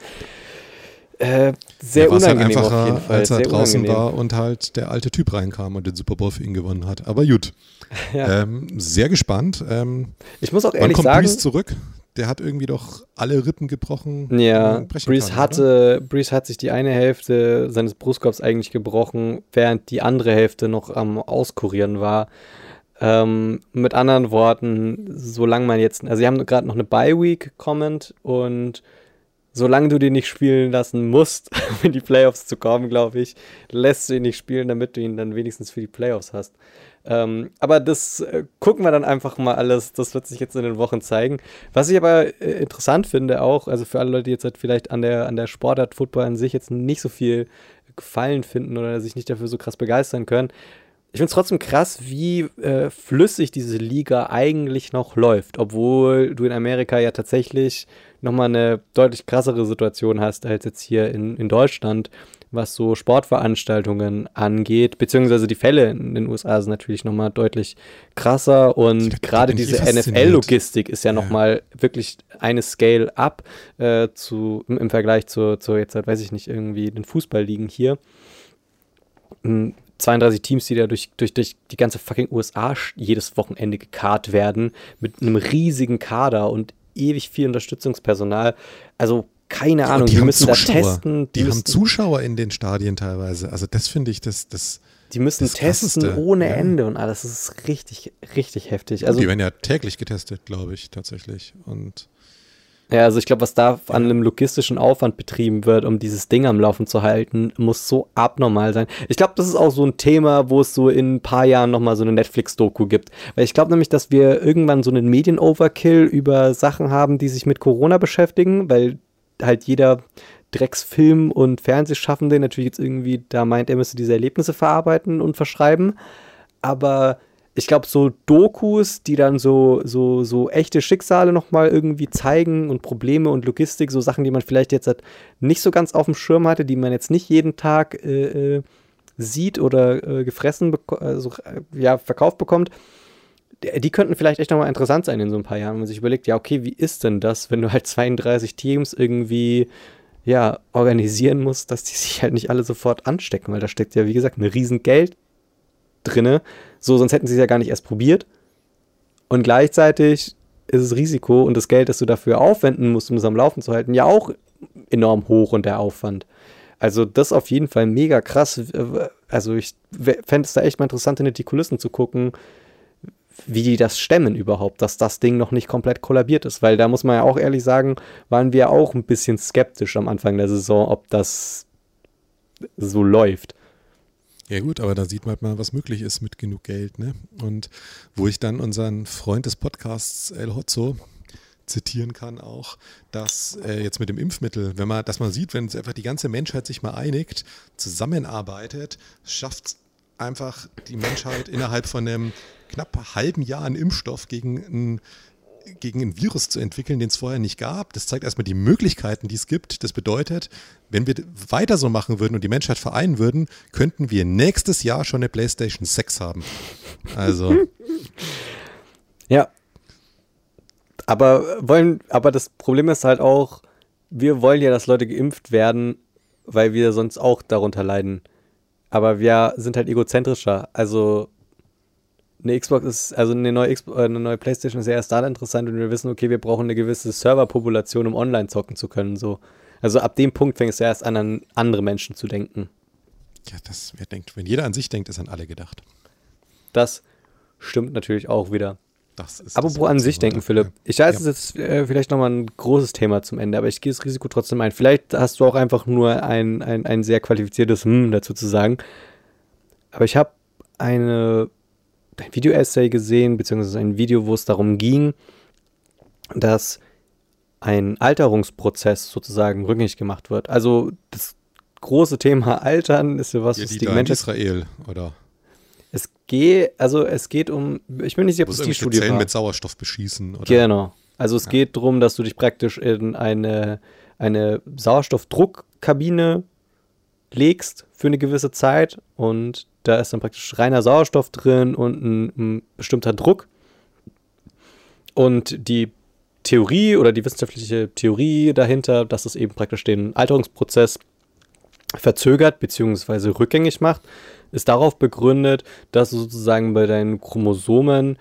Äh, sehr ja, halt unangenehm halt auf jeden Fall. Als er sehr draußen unangenehm. war und halt der alte Typ reinkam und den Super Bowl für ihn gewonnen hat. Aber gut. (laughs) Ja. Ähm, sehr gespannt. Ähm, ich muss auch ehrlich wann kommt sagen. Brees zurück? Der hat irgendwie doch alle Rippen gebrochen. Ja, Brees hatte, Brees hat sich die eine Hälfte seines Brustkorbs eigentlich gebrochen, während die andere Hälfte noch am Auskurieren war. Ähm, mit anderen Worten, solange man jetzt, also sie haben gerade noch eine Bye-Week kommend und solange du den nicht spielen lassen musst, (laughs) um in die Playoffs zu kommen, glaube ich, lässt du ihn nicht spielen, damit du ihn dann wenigstens für die Playoffs hast. Ähm, aber das äh, gucken wir dann einfach mal alles. Das wird sich jetzt in den Wochen zeigen. Was ich aber äh, interessant finde auch, also für alle Leute, die jetzt halt vielleicht an der, an der Sportart Football an sich jetzt nicht so viel Gefallen finden oder sich nicht dafür so krass begeistern können. Ich finde es trotzdem krass, wie äh, flüssig diese Liga eigentlich noch läuft, obwohl du in Amerika ja tatsächlich nochmal eine deutlich krassere Situation hast als jetzt hier in, in Deutschland, was so Sportveranstaltungen angeht, beziehungsweise die Fälle in den USA sind natürlich nochmal deutlich krasser und gerade diese NFL-Logistik ist ja, ja. nochmal wirklich eine Scale up äh, zu, im Vergleich zu, zu jetzt halt, weiß ich nicht, irgendwie den Fußballligen hier. 32 Teams, die da durch, durch, durch die ganze fucking USA jedes Wochenende gekarrt werden, mit einem riesigen Kader und ewig viel Unterstützungspersonal. Also keine Ahnung, die, die müssen Zuschauer. da testen. Die, die haben Zuschauer in den Stadien teilweise. Also das finde ich das, das. Die müssen das testen Krasseste. ohne ja. Ende und alles. Das ist richtig, richtig heftig. Also, die werden ja täglich getestet, glaube ich, tatsächlich. Und ja, also ich glaube, was da an einem logistischen Aufwand betrieben wird, um dieses Ding am Laufen zu halten, muss so abnormal sein. Ich glaube, das ist auch so ein Thema, wo es so in ein paar Jahren nochmal so eine Netflix-Doku gibt. Weil ich glaube nämlich, dass wir irgendwann so einen Medien-Overkill über Sachen haben, die sich mit Corona beschäftigen, weil halt jeder Drecksfilm- und Fernsehschaffende natürlich jetzt irgendwie da meint, er müsste diese Erlebnisse verarbeiten und verschreiben. Aber ich glaube, so Dokus, die dann so, so, so echte Schicksale nochmal irgendwie zeigen und Probleme und Logistik, so Sachen, die man vielleicht jetzt halt nicht so ganz auf dem Schirm hatte, die man jetzt nicht jeden Tag äh, äh sieht oder äh, gefressen, also, äh, ja, verkauft bekommt, die könnten vielleicht echt nochmal interessant sein in so ein paar Jahren, wenn man sich überlegt, ja, okay, wie ist denn das, wenn du halt 32 Teams irgendwie ja, organisieren musst, dass die sich halt nicht alle sofort anstecken, weil da steckt ja, wie gesagt, ein Riesengeld drinne. So, sonst hätten sie es ja gar nicht erst probiert. Und gleichzeitig ist das Risiko und das Geld, das du dafür aufwenden musst, um es am Laufen zu halten, ja auch enorm hoch und der Aufwand. Also das auf jeden Fall mega krass. Also ich fände es da echt mal interessant, hinter die Kulissen zu gucken, wie die das stemmen überhaupt, dass das Ding noch nicht komplett kollabiert ist. Weil da muss man ja auch ehrlich sagen, waren wir auch ein bisschen skeptisch am Anfang der Saison, ob das so läuft. Ja gut, aber da sieht man halt mal, was möglich ist mit genug Geld. Ne? Und wo ich dann unseren Freund des Podcasts El Hotzo zitieren kann auch, dass äh, jetzt mit dem Impfmittel, wenn man, dass man sieht, wenn einfach die ganze Menschheit sich mal einigt, zusammenarbeitet, schafft einfach die Menschheit innerhalb von einem knapp halben Jahr einen Impfstoff gegen ein gegen ein Virus zu entwickeln, den es vorher nicht gab. Das zeigt erstmal die Möglichkeiten, die es gibt. Das bedeutet, wenn wir weiter so machen würden und die Menschheit vereinen würden, könnten wir nächstes Jahr schon eine PlayStation 6 haben. Also. (laughs) ja. Aber wollen, aber das Problem ist halt auch, wir wollen ja, dass Leute geimpft werden, weil wir sonst auch darunter leiden. Aber wir sind halt egozentrischer. Also eine Xbox ist, also eine neue, Xbox, äh, eine neue Playstation ist ja erst dann interessant, wenn wir wissen, okay, wir brauchen eine gewisse Serverpopulation, um online zocken zu können. So. Also ab dem Punkt fängt es ja erst an, an andere Menschen zu denken. Ja, das, wer denkt, wenn jeder an sich denkt, ist an alle gedacht. Das stimmt natürlich auch wieder. Das ist Apropos das an sich denken, Philipp. Ich weiß, ja. es ist jetzt äh, vielleicht nochmal ein großes Thema zum Ende, aber ich gehe das Risiko trotzdem ein. Vielleicht hast du auch einfach nur ein, ein, ein sehr qualifiziertes Hm dazu zu sagen. Aber ich habe eine ein Video-Essay gesehen, beziehungsweise ein Video, wo es darum ging, dass ein Alterungsprozess sozusagen rückgängig gemacht wird. Also das große Thema (laughs) Altern ist ja was, ja, was die, die Menschheit. Israel, oder? Es geht, also es geht um, ich bin nicht sicher, ob es die Studie Zellen war. mit Sauerstoff beschießen, oder? Genau. Also es ja. geht darum, dass du dich praktisch in eine, eine Sauerstoffdruckkabine legst für eine gewisse Zeit und da ist dann praktisch reiner Sauerstoff drin und ein, ein bestimmter Druck. Und die Theorie oder die wissenschaftliche Theorie dahinter, dass es eben praktisch den Alterungsprozess verzögert bzw. rückgängig macht, ist darauf begründet, dass sozusagen bei deinen Chromosomen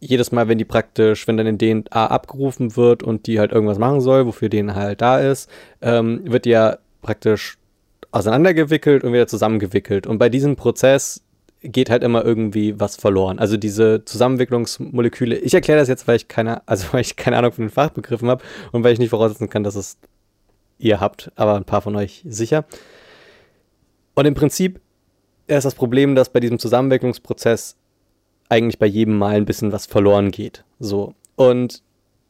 jedes Mal, wenn die praktisch, wenn in DNA abgerufen wird und die halt irgendwas machen soll, wofür DNA halt da ist, ähm, wird ja praktisch auseinandergewickelt und wieder zusammengewickelt. Und bei diesem Prozess geht halt immer irgendwie was verloren. Also diese Zusammenwicklungsmoleküle, ich erkläre das jetzt, weil ich keine, also weil ich keine Ahnung von den Fachbegriffen habe und weil ich nicht voraussetzen kann, dass es ihr habt, aber ein paar von euch sicher. Und im Prinzip ist das Problem, dass bei diesem Zusammenwicklungsprozess eigentlich bei jedem Mal ein bisschen was verloren geht. So. Und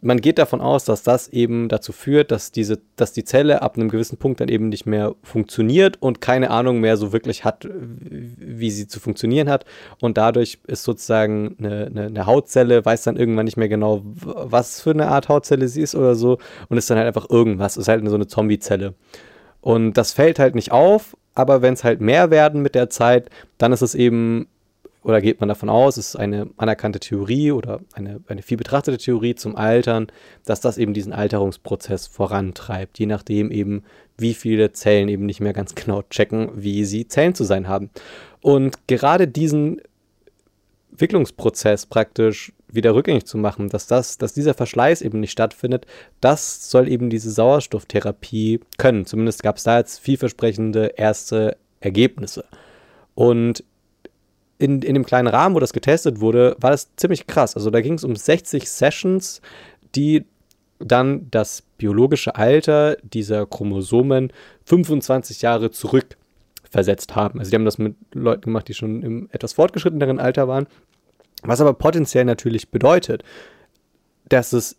man geht davon aus, dass das eben dazu führt, dass diese, dass die Zelle ab einem gewissen Punkt dann eben nicht mehr funktioniert und keine Ahnung mehr so wirklich hat, wie sie zu funktionieren hat. Und dadurch ist sozusagen eine, eine, eine Hautzelle, weiß dann irgendwann nicht mehr genau, was für eine Art Hautzelle sie ist oder so und ist dann halt einfach irgendwas, ist halt so eine Zombie-Zelle. Und das fällt halt nicht auf, aber wenn es halt mehr werden mit der Zeit, dann ist es eben oder geht man davon aus, es ist eine anerkannte Theorie oder eine, eine viel betrachtete Theorie zum Altern, dass das eben diesen Alterungsprozess vorantreibt, je nachdem eben, wie viele Zellen eben nicht mehr ganz genau checken, wie sie Zellen zu sein haben. Und gerade diesen Entwicklungsprozess praktisch wieder rückgängig zu machen, dass das, dass dieser Verschleiß eben nicht stattfindet, das soll eben diese Sauerstofftherapie können. Zumindest gab es da jetzt vielversprechende erste Ergebnisse. Und in, in dem kleinen Rahmen, wo das getestet wurde, war das ziemlich krass. Also da ging es um 60 Sessions, die dann das biologische Alter dieser Chromosomen 25 Jahre zurückversetzt haben. Also die haben das mit Leuten gemacht, die schon im etwas fortgeschritteneren Alter waren. Was aber potenziell natürlich bedeutet, dass es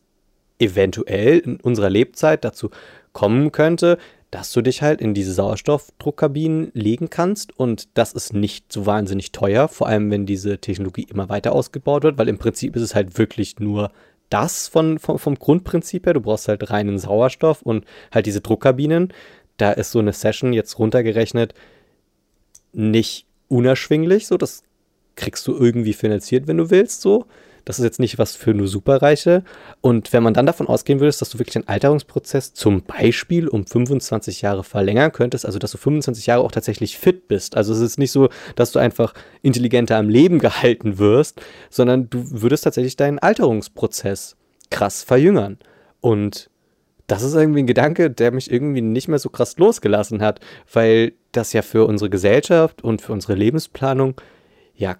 eventuell in unserer Lebzeit dazu kommen könnte, dass du dich halt in diese Sauerstoffdruckkabinen legen kannst und das ist nicht so wahnsinnig teuer, vor allem wenn diese Technologie immer weiter ausgebaut wird, weil im Prinzip ist es halt wirklich nur das von, von, vom Grundprinzip her. Du brauchst halt reinen Sauerstoff und halt diese Druckkabinen. Da ist so eine Session jetzt runtergerechnet nicht unerschwinglich, so das kriegst du irgendwie finanziert, wenn du willst, so. Das ist jetzt nicht was für nur Superreiche. Und wenn man dann davon ausgehen würde, dass du wirklich den Alterungsprozess zum Beispiel um 25 Jahre verlängern könntest, also dass du 25 Jahre auch tatsächlich fit bist. Also es ist nicht so, dass du einfach intelligenter am Leben (laughs) gehalten wirst, sondern du würdest tatsächlich deinen Alterungsprozess krass verjüngern. Und das ist irgendwie ein Gedanke, der mich irgendwie nicht mehr so krass losgelassen hat, weil das ja für unsere Gesellschaft und für unsere Lebensplanung ja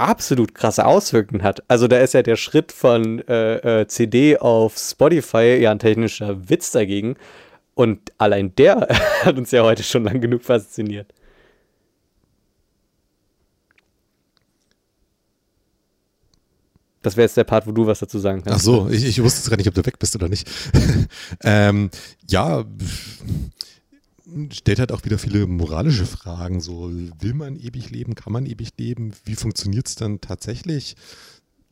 absolut krasse Auswirkungen hat. Also da ist ja der Schritt von äh, äh, CD auf Spotify ja ein technischer Witz dagegen. Und allein der (laughs) hat uns ja heute schon lang genug fasziniert. Das wäre jetzt der Part, wo du was dazu sagen kannst. Ach so, ich, ich wusste jetzt gar nicht, ob du weg bist oder nicht. (laughs) ähm, ja, stellt halt auch wieder viele moralische Fragen. So, will man ewig leben? Kann man ewig leben? Wie funktioniert es dann tatsächlich?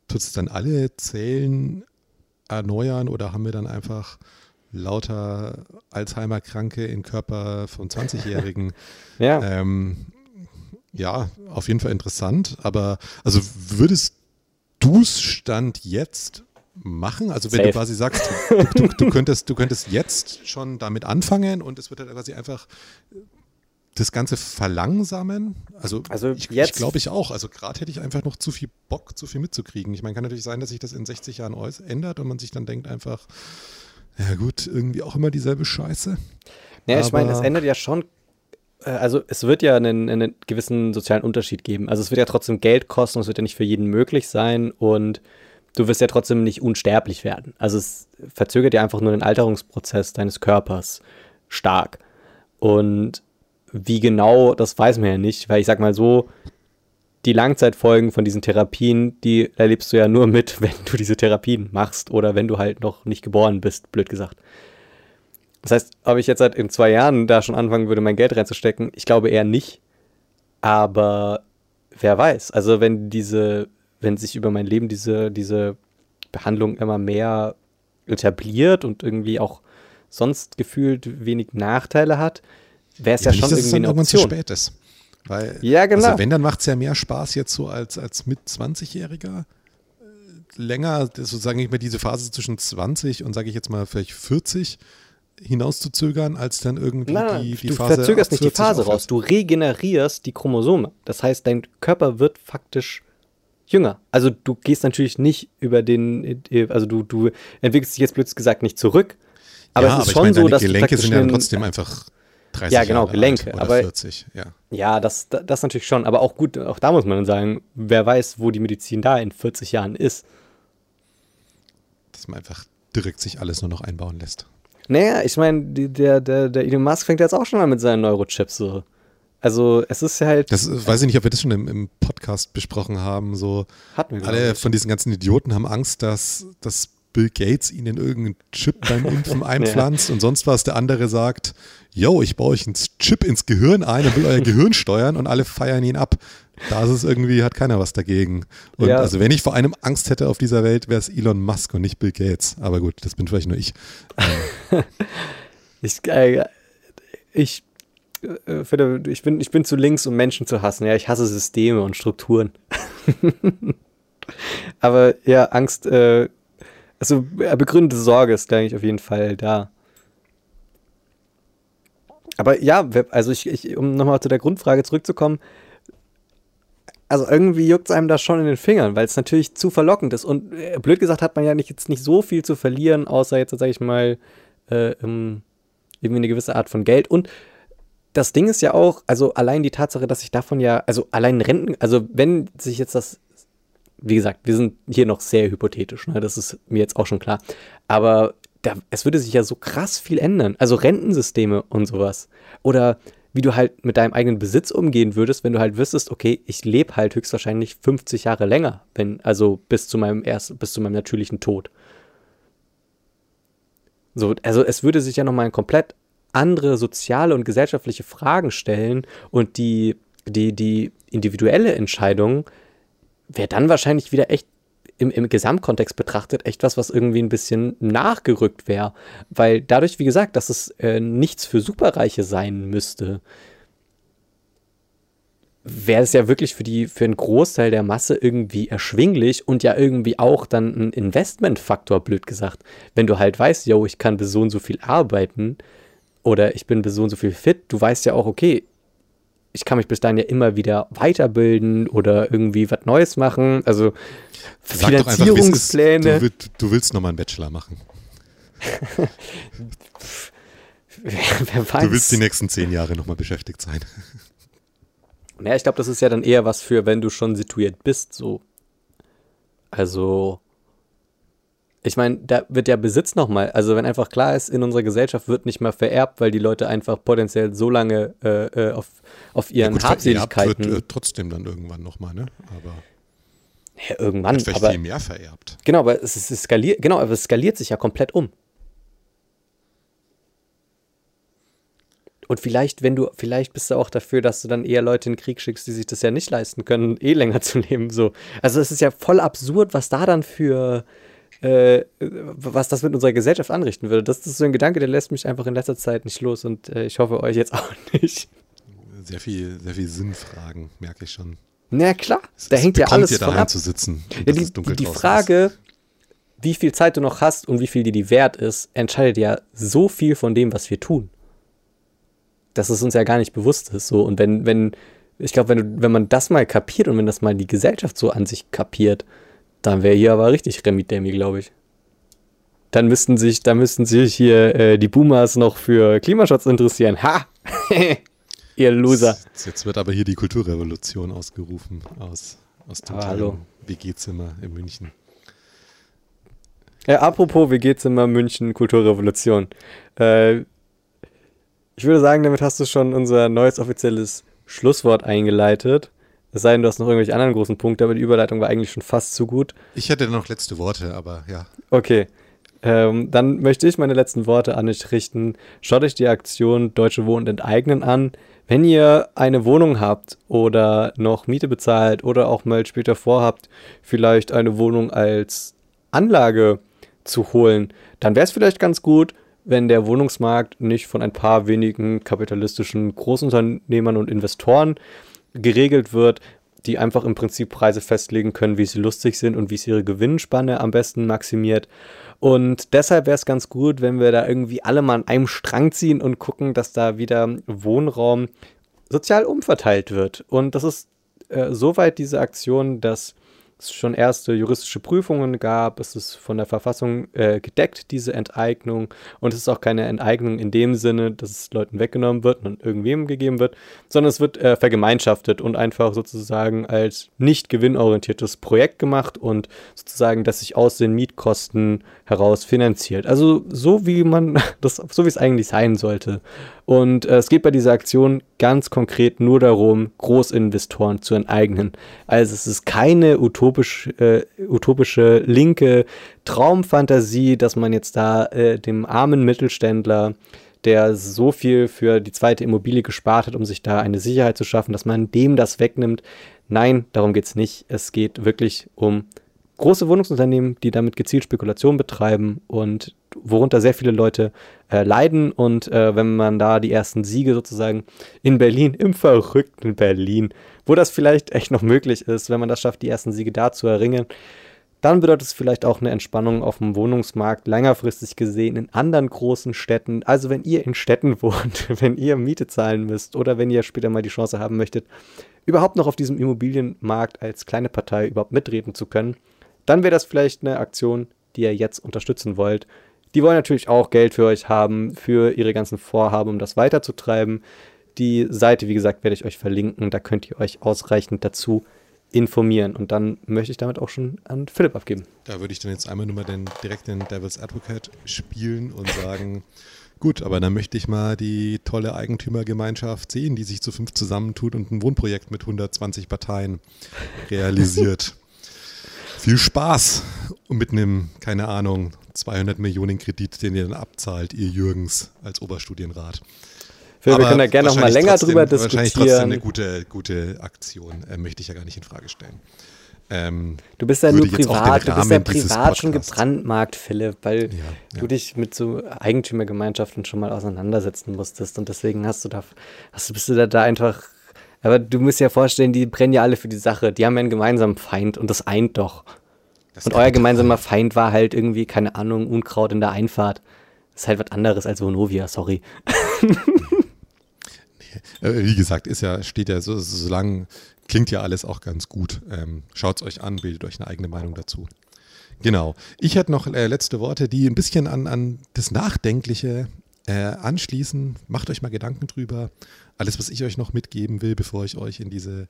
Tut es dann alle Zellen erneuern oder haben wir dann einfach lauter Alzheimer-Kranke im Körper von 20-Jährigen? (laughs) ja. Ähm, ja, auf jeden Fall interessant. Aber also würdest du es Stand jetzt machen? Also wenn Safe. du quasi sagst, du, (laughs) du, du, könntest, du könntest jetzt schon damit anfangen und es wird halt quasi einfach das Ganze verlangsamen. Also, also ich, ich glaube ich auch. Also gerade hätte ich einfach noch zu viel Bock, zu viel mitzukriegen. Ich meine, kann natürlich sein, dass sich das in 60 Jahren ändert und man sich dann denkt einfach, ja gut, irgendwie auch immer dieselbe Scheiße. Ja, ich meine, es ändert ja schon äh, also es wird ja einen, einen, gewissen sozialen Unterschied geben. Also es wird ja trotzdem Geld kosten, es wird ja nicht für jeden möglich sein und du wirst ja trotzdem nicht unsterblich werden. Also es verzögert ja einfach nur den Alterungsprozess deines Körpers stark. Und wie genau, das weiß man ja nicht, weil ich sag mal so, die Langzeitfolgen von diesen Therapien, die erlebst du ja nur mit, (laughs) wenn du diese Therapien machst oder wenn du halt noch nicht geboren bist, blöd gesagt. Das heißt, ob ich jetzt halt in zwei Jahren da schon anfangen würde, mein Geld reinzustecken, ich glaube eher nicht. Aber wer weiß. Also wenn diese wenn sich über mein Leben diese, diese Behandlung immer mehr etabliert und irgendwie auch sonst gefühlt wenig Nachteile hat, wäre es ja, ja, schon nicht, irgendwie eine Option. zu spät ist. Weil, ja, genau. Also wenn, dann macht es ja mehr Spaß jetzt so als, als mit 20-Jähriger. Äh, länger, sozusagen ich mal diese Phase zwischen 20 und sage ich jetzt mal vielleicht 40 hinauszuzögern, als dann irgendwie nein, die, die du Phase. Du verzögerst nicht die Phase raus, du regenerierst die Chromosome. Das heißt, dein Körper wird faktisch jünger. Also du gehst natürlich nicht über den, also du, du entwickelst dich jetzt plötzlich gesagt nicht zurück. Aber ja, es ist aber schon meine, so, dass Gelenke sind ja trotzdem einfach 30 Ja, genau, Jahre Gelenke. oder aber, 40, ja. Ja, das, das natürlich schon. Aber auch gut, auch da muss man dann sagen, wer weiß, wo die Medizin da in 40 Jahren ist. Dass man einfach direkt sich alles nur noch einbauen lässt. Naja, ich meine, der, der, der Elon Musk fängt jetzt auch schon mal mit seinen Neurochips so. Also es ist halt. Das weiß ich nicht, ob wir das schon im, im Podcast besprochen haben. So Hatten wir, alle von diesen ganzen Idioten haben Angst, dass, dass Bill Gates ihnen irgendeinen Chip beim (laughs) Impfen einpflanzt ja. und sonst was. Der andere sagt, yo, ich baue euch einen Chip ins Gehirn ein und will euer Gehirn steuern und alle feiern ihn ab. Da ist es irgendwie, hat keiner was dagegen. Und ja. also wenn ich vor einem Angst hätte auf dieser Welt, wäre es Elon Musk und nicht Bill Gates. Aber gut, das bin vielleicht nur ich. (laughs) ich, äh, ich äh, ich bin, ich bin zu links, um Menschen zu hassen. Ja, ich hasse Systeme und Strukturen. (laughs) Aber ja, Angst, äh, also begründete Sorge ist, denke ich, auf jeden Fall da. Aber ja, also ich, ich um nochmal zu der Grundfrage zurückzukommen, also irgendwie juckt es einem da schon in den Fingern, weil es natürlich zu verlockend ist. Und äh, blöd gesagt hat man ja nicht, jetzt nicht so viel zu verlieren, außer jetzt, sage ich mal, äh, irgendwie eine gewisse Art von Geld. Und das Ding ist ja auch, also allein die Tatsache, dass ich davon ja, also allein Renten, also wenn sich jetzt das, wie gesagt, wir sind hier noch sehr hypothetisch, ne, das ist mir jetzt auch schon klar, aber da, es würde sich ja so krass viel ändern, also Rentensysteme und sowas. Oder wie du halt mit deinem eigenen Besitz umgehen würdest, wenn du halt wüsstest, okay, ich lebe halt höchstwahrscheinlich 50 Jahre länger, wenn, also bis zu meinem ersten, bis zu meinem natürlichen Tod. So, also es würde sich ja nochmal ein komplett andere soziale und gesellschaftliche Fragen stellen und die, die, die individuelle Entscheidung wäre dann wahrscheinlich wieder echt im, im Gesamtkontext betrachtet echt was, was irgendwie ein bisschen nachgerückt wäre. Weil dadurch, wie gesagt, dass es äh, nichts für Superreiche sein müsste, wäre es ja wirklich für, die, für einen Großteil der Masse irgendwie erschwinglich und ja irgendwie auch dann ein Investmentfaktor, blöd gesagt. Wenn du halt weißt, yo, ich kann bis so und so viel arbeiten, oder ich bin bis so und so viel fit, du weißt ja auch, okay, ich kann mich bis dahin ja immer wieder weiterbilden oder irgendwie was Neues machen. Also Sag Finanzierungspläne. Einfach, du, willst, du willst nochmal einen Bachelor machen. wer, (laughs) wer weiß. Du willst die nächsten zehn Jahre nochmal beschäftigt sein. Naja, ich glaube, das ist ja dann eher was für, wenn du schon situiert bist, so. Also, ich meine, da wird ja Besitz nochmal, also wenn einfach klar ist, in unserer Gesellschaft wird nicht mehr vererbt, weil die Leute einfach potenziell so lange äh, äh auf, auf ihren ja, gut, Habseligkeiten. Wird äh, trotzdem dann irgendwann nochmal, ne? Aber. Ja, irgendwann. Vielleicht aber, viel mehr vererbt. Genau, aber es, es skaliert, genau, aber es skaliert sich ja komplett um. Und vielleicht, wenn du, vielleicht bist du auch dafür, dass du dann eher Leute in den Krieg schickst, die sich das ja nicht leisten können, eh länger zu leben. So. Also es ist ja voll absurd, was da dann für, äh, was das mit unserer Gesellschaft anrichten würde. Das ist so ein Gedanke, der lässt mich einfach in letzter Zeit nicht los und äh, ich hoffe euch jetzt auch (laughs) nicht. Sehr viel, sehr viel Sinnfragen, merke ich schon. Na klar, da es hängt ja alles dir von ab. zu sitzen. Ja, die, die, die Frage, ist. wie viel Zeit du noch hast und wie viel dir die wert ist, entscheidet ja so viel von dem, was wir tun. Dass es uns ja gar nicht bewusst ist. So. Und wenn, wenn, ich glaube, wenn, wenn man das mal kapiert und wenn das mal die Gesellschaft so an sich kapiert, dann wäre hier aber richtig Remi-Demi, glaube ich. Dann müssten sich, da müssten sich hier äh, die Boomers noch für Klimaschutz interessieren. Ha! (laughs) Ihr Loser. Jetzt, jetzt, wird aber hier die Kulturrevolution ausgerufen aus, aus dem ah, WG-Zimmer in München. Ja, apropos WG-Zimmer München Kulturrevolution. Äh, ich würde sagen, damit hast du schon unser neues offizielles Schlusswort eingeleitet. Es sei denn, du hast noch irgendwelche anderen großen Punkte, aber die Überleitung war eigentlich schon fast zu gut. Ich hätte noch letzte Worte, aber ja. Okay. Ähm, dann möchte ich meine letzten Worte an euch richten. Schaut euch die Aktion Deutsche Wohnen enteignen an. Wenn ihr eine Wohnung habt oder noch Miete bezahlt oder auch mal später vorhabt, vielleicht eine Wohnung als Anlage zu holen, dann wäre es vielleicht ganz gut, wenn der Wohnungsmarkt nicht von ein paar wenigen kapitalistischen Großunternehmern und Investoren geregelt wird, die einfach im Prinzip Preise festlegen können, wie sie lustig sind und wie es ihre Gewinnspanne am besten maximiert. Und deshalb wäre es ganz gut, wenn wir da irgendwie alle mal an einem Strang ziehen und gucken, dass da wieder Wohnraum sozial umverteilt wird. Und das ist äh, soweit diese Aktion, dass es schon erste juristische Prüfungen gab. Es ist von der Verfassung äh, gedeckt, diese Enteignung. Und es ist auch keine Enteignung in dem Sinne, dass es Leuten weggenommen wird und irgendwem gegeben wird, sondern es wird äh, vergemeinschaftet und einfach sozusagen als nicht gewinnorientiertes Projekt gemacht und sozusagen, dass sich aus den Mietkosten heraus finanziert. Also so wie man (laughs) das, so wie es eigentlich sein sollte. Und äh, es geht bei dieser Aktion ganz konkret nur darum, Großinvestoren zu enteignen. Also es ist keine utopisch, äh, utopische linke Traumfantasie, dass man jetzt da äh, dem armen Mittelständler der so viel für die zweite Immobilie gespart hat, um sich da eine Sicherheit zu schaffen, dass man dem das wegnimmt. Nein, darum geht es nicht. Es geht wirklich um große Wohnungsunternehmen, die damit gezielt Spekulation betreiben und worunter sehr viele Leute äh, leiden. Und äh, wenn man da die ersten Siege sozusagen in Berlin, im verrückten Berlin, wo das vielleicht echt noch möglich ist, wenn man das schafft, die ersten Siege da zu erringen, dann bedeutet es vielleicht auch eine Entspannung auf dem Wohnungsmarkt, längerfristig gesehen in anderen großen Städten. Also wenn ihr in Städten (laughs) wohnt, wenn ihr Miete zahlen müsst oder wenn ihr später mal die Chance haben möchtet, überhaupt noch auf diesem Immobilienmarkt als kleine Partei überhaupt mitreden zu können, dann wäre das vielleicht eine Aktion, die ihr jetzt unterstützen wollt. Die wollen natürlich auch Geld für euch haben, für ihre ganzen Vorhaben, um das weiterzutreiben. Die Seite, wie gesagt, werde ich euch verlinken. Da könnt ihr euch ausreichend dazu informieren. Und dann möchte ich damit auch schon an Philipp abgeben. Da würde ich dann jetzt einmal nur mal den, direkt den Devil's Advocate spielen und sagen, (laughs) gut, aber dann möchte ich mal die tolle Eigentümergemeinschaft sehen, die sich zu fünf zusammentut und ein Wohnprojekt mit 120 Parteien (laughs) realisiert. Viel Spaß und mit einem, keine Ahnung, 200 Millionen Kredit, den ihr dann abzahlt, ihr Jürgens als Oberstudienrat. Phil, wir können da gerne noch mal länger trotzdem, drüber diskutieren. Wahrscheinlich trotzdem eine gute, gute Aktion, äh, möchte ich ja gar nicht in Frage stellen. Ähm, du bist ja nur privat, du bist ja privat schon gebrandmarkt, Philipp, weil ja, ja. du dich mit so Eigentümergemeinschaften schon mal auseinandersetzen musstest und deswegen hast du da, hast bist du da, da einfach aber du musst dir ja vorstellen, die brennen ja alle für die Sache. Die haben ja einen gemeinsamen Feind und das eint doch. Das und euer gemeinsamer Feind war halt irgendwie, keine Ahnung, Unkraut in der Einfahrt. Das ist halt was anderes als Vonovia, sorry. (laughs) Äh, wie gesagt, ist ja, steht ja so, so lang, klingt ja alles auch ganz gut. Ähm, Schaut es euch an, bildet euch eine eigene Meinung dazu. Genau. Ich hätte noch äh, letzte Worte, die ein bisschen an, an das Nachdenkliche äh, anschließen. Macht euch mal Gedanken drüber. Alles, was ich euch noch mitgeben will, bevor ich euch in diese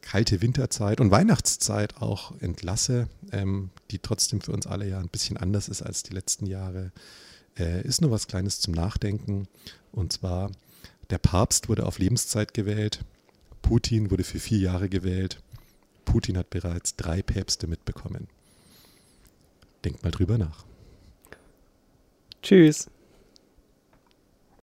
kalte Winterzeit und Weihnachtszeit auch entlasse, ähm, die trotzdem für uns alle ja ein bisschen anders ist als die letzten Jahre, äh, ist nur was Kleines zum Nachdenken. Und zwar, der Papst wurde auf Lebenszeit gewählt, Putin wurde für vier Jahre gewählt, Putin hat bereits drei Päpste mitbekommen. Denkt mal drüber nach. Tschüss.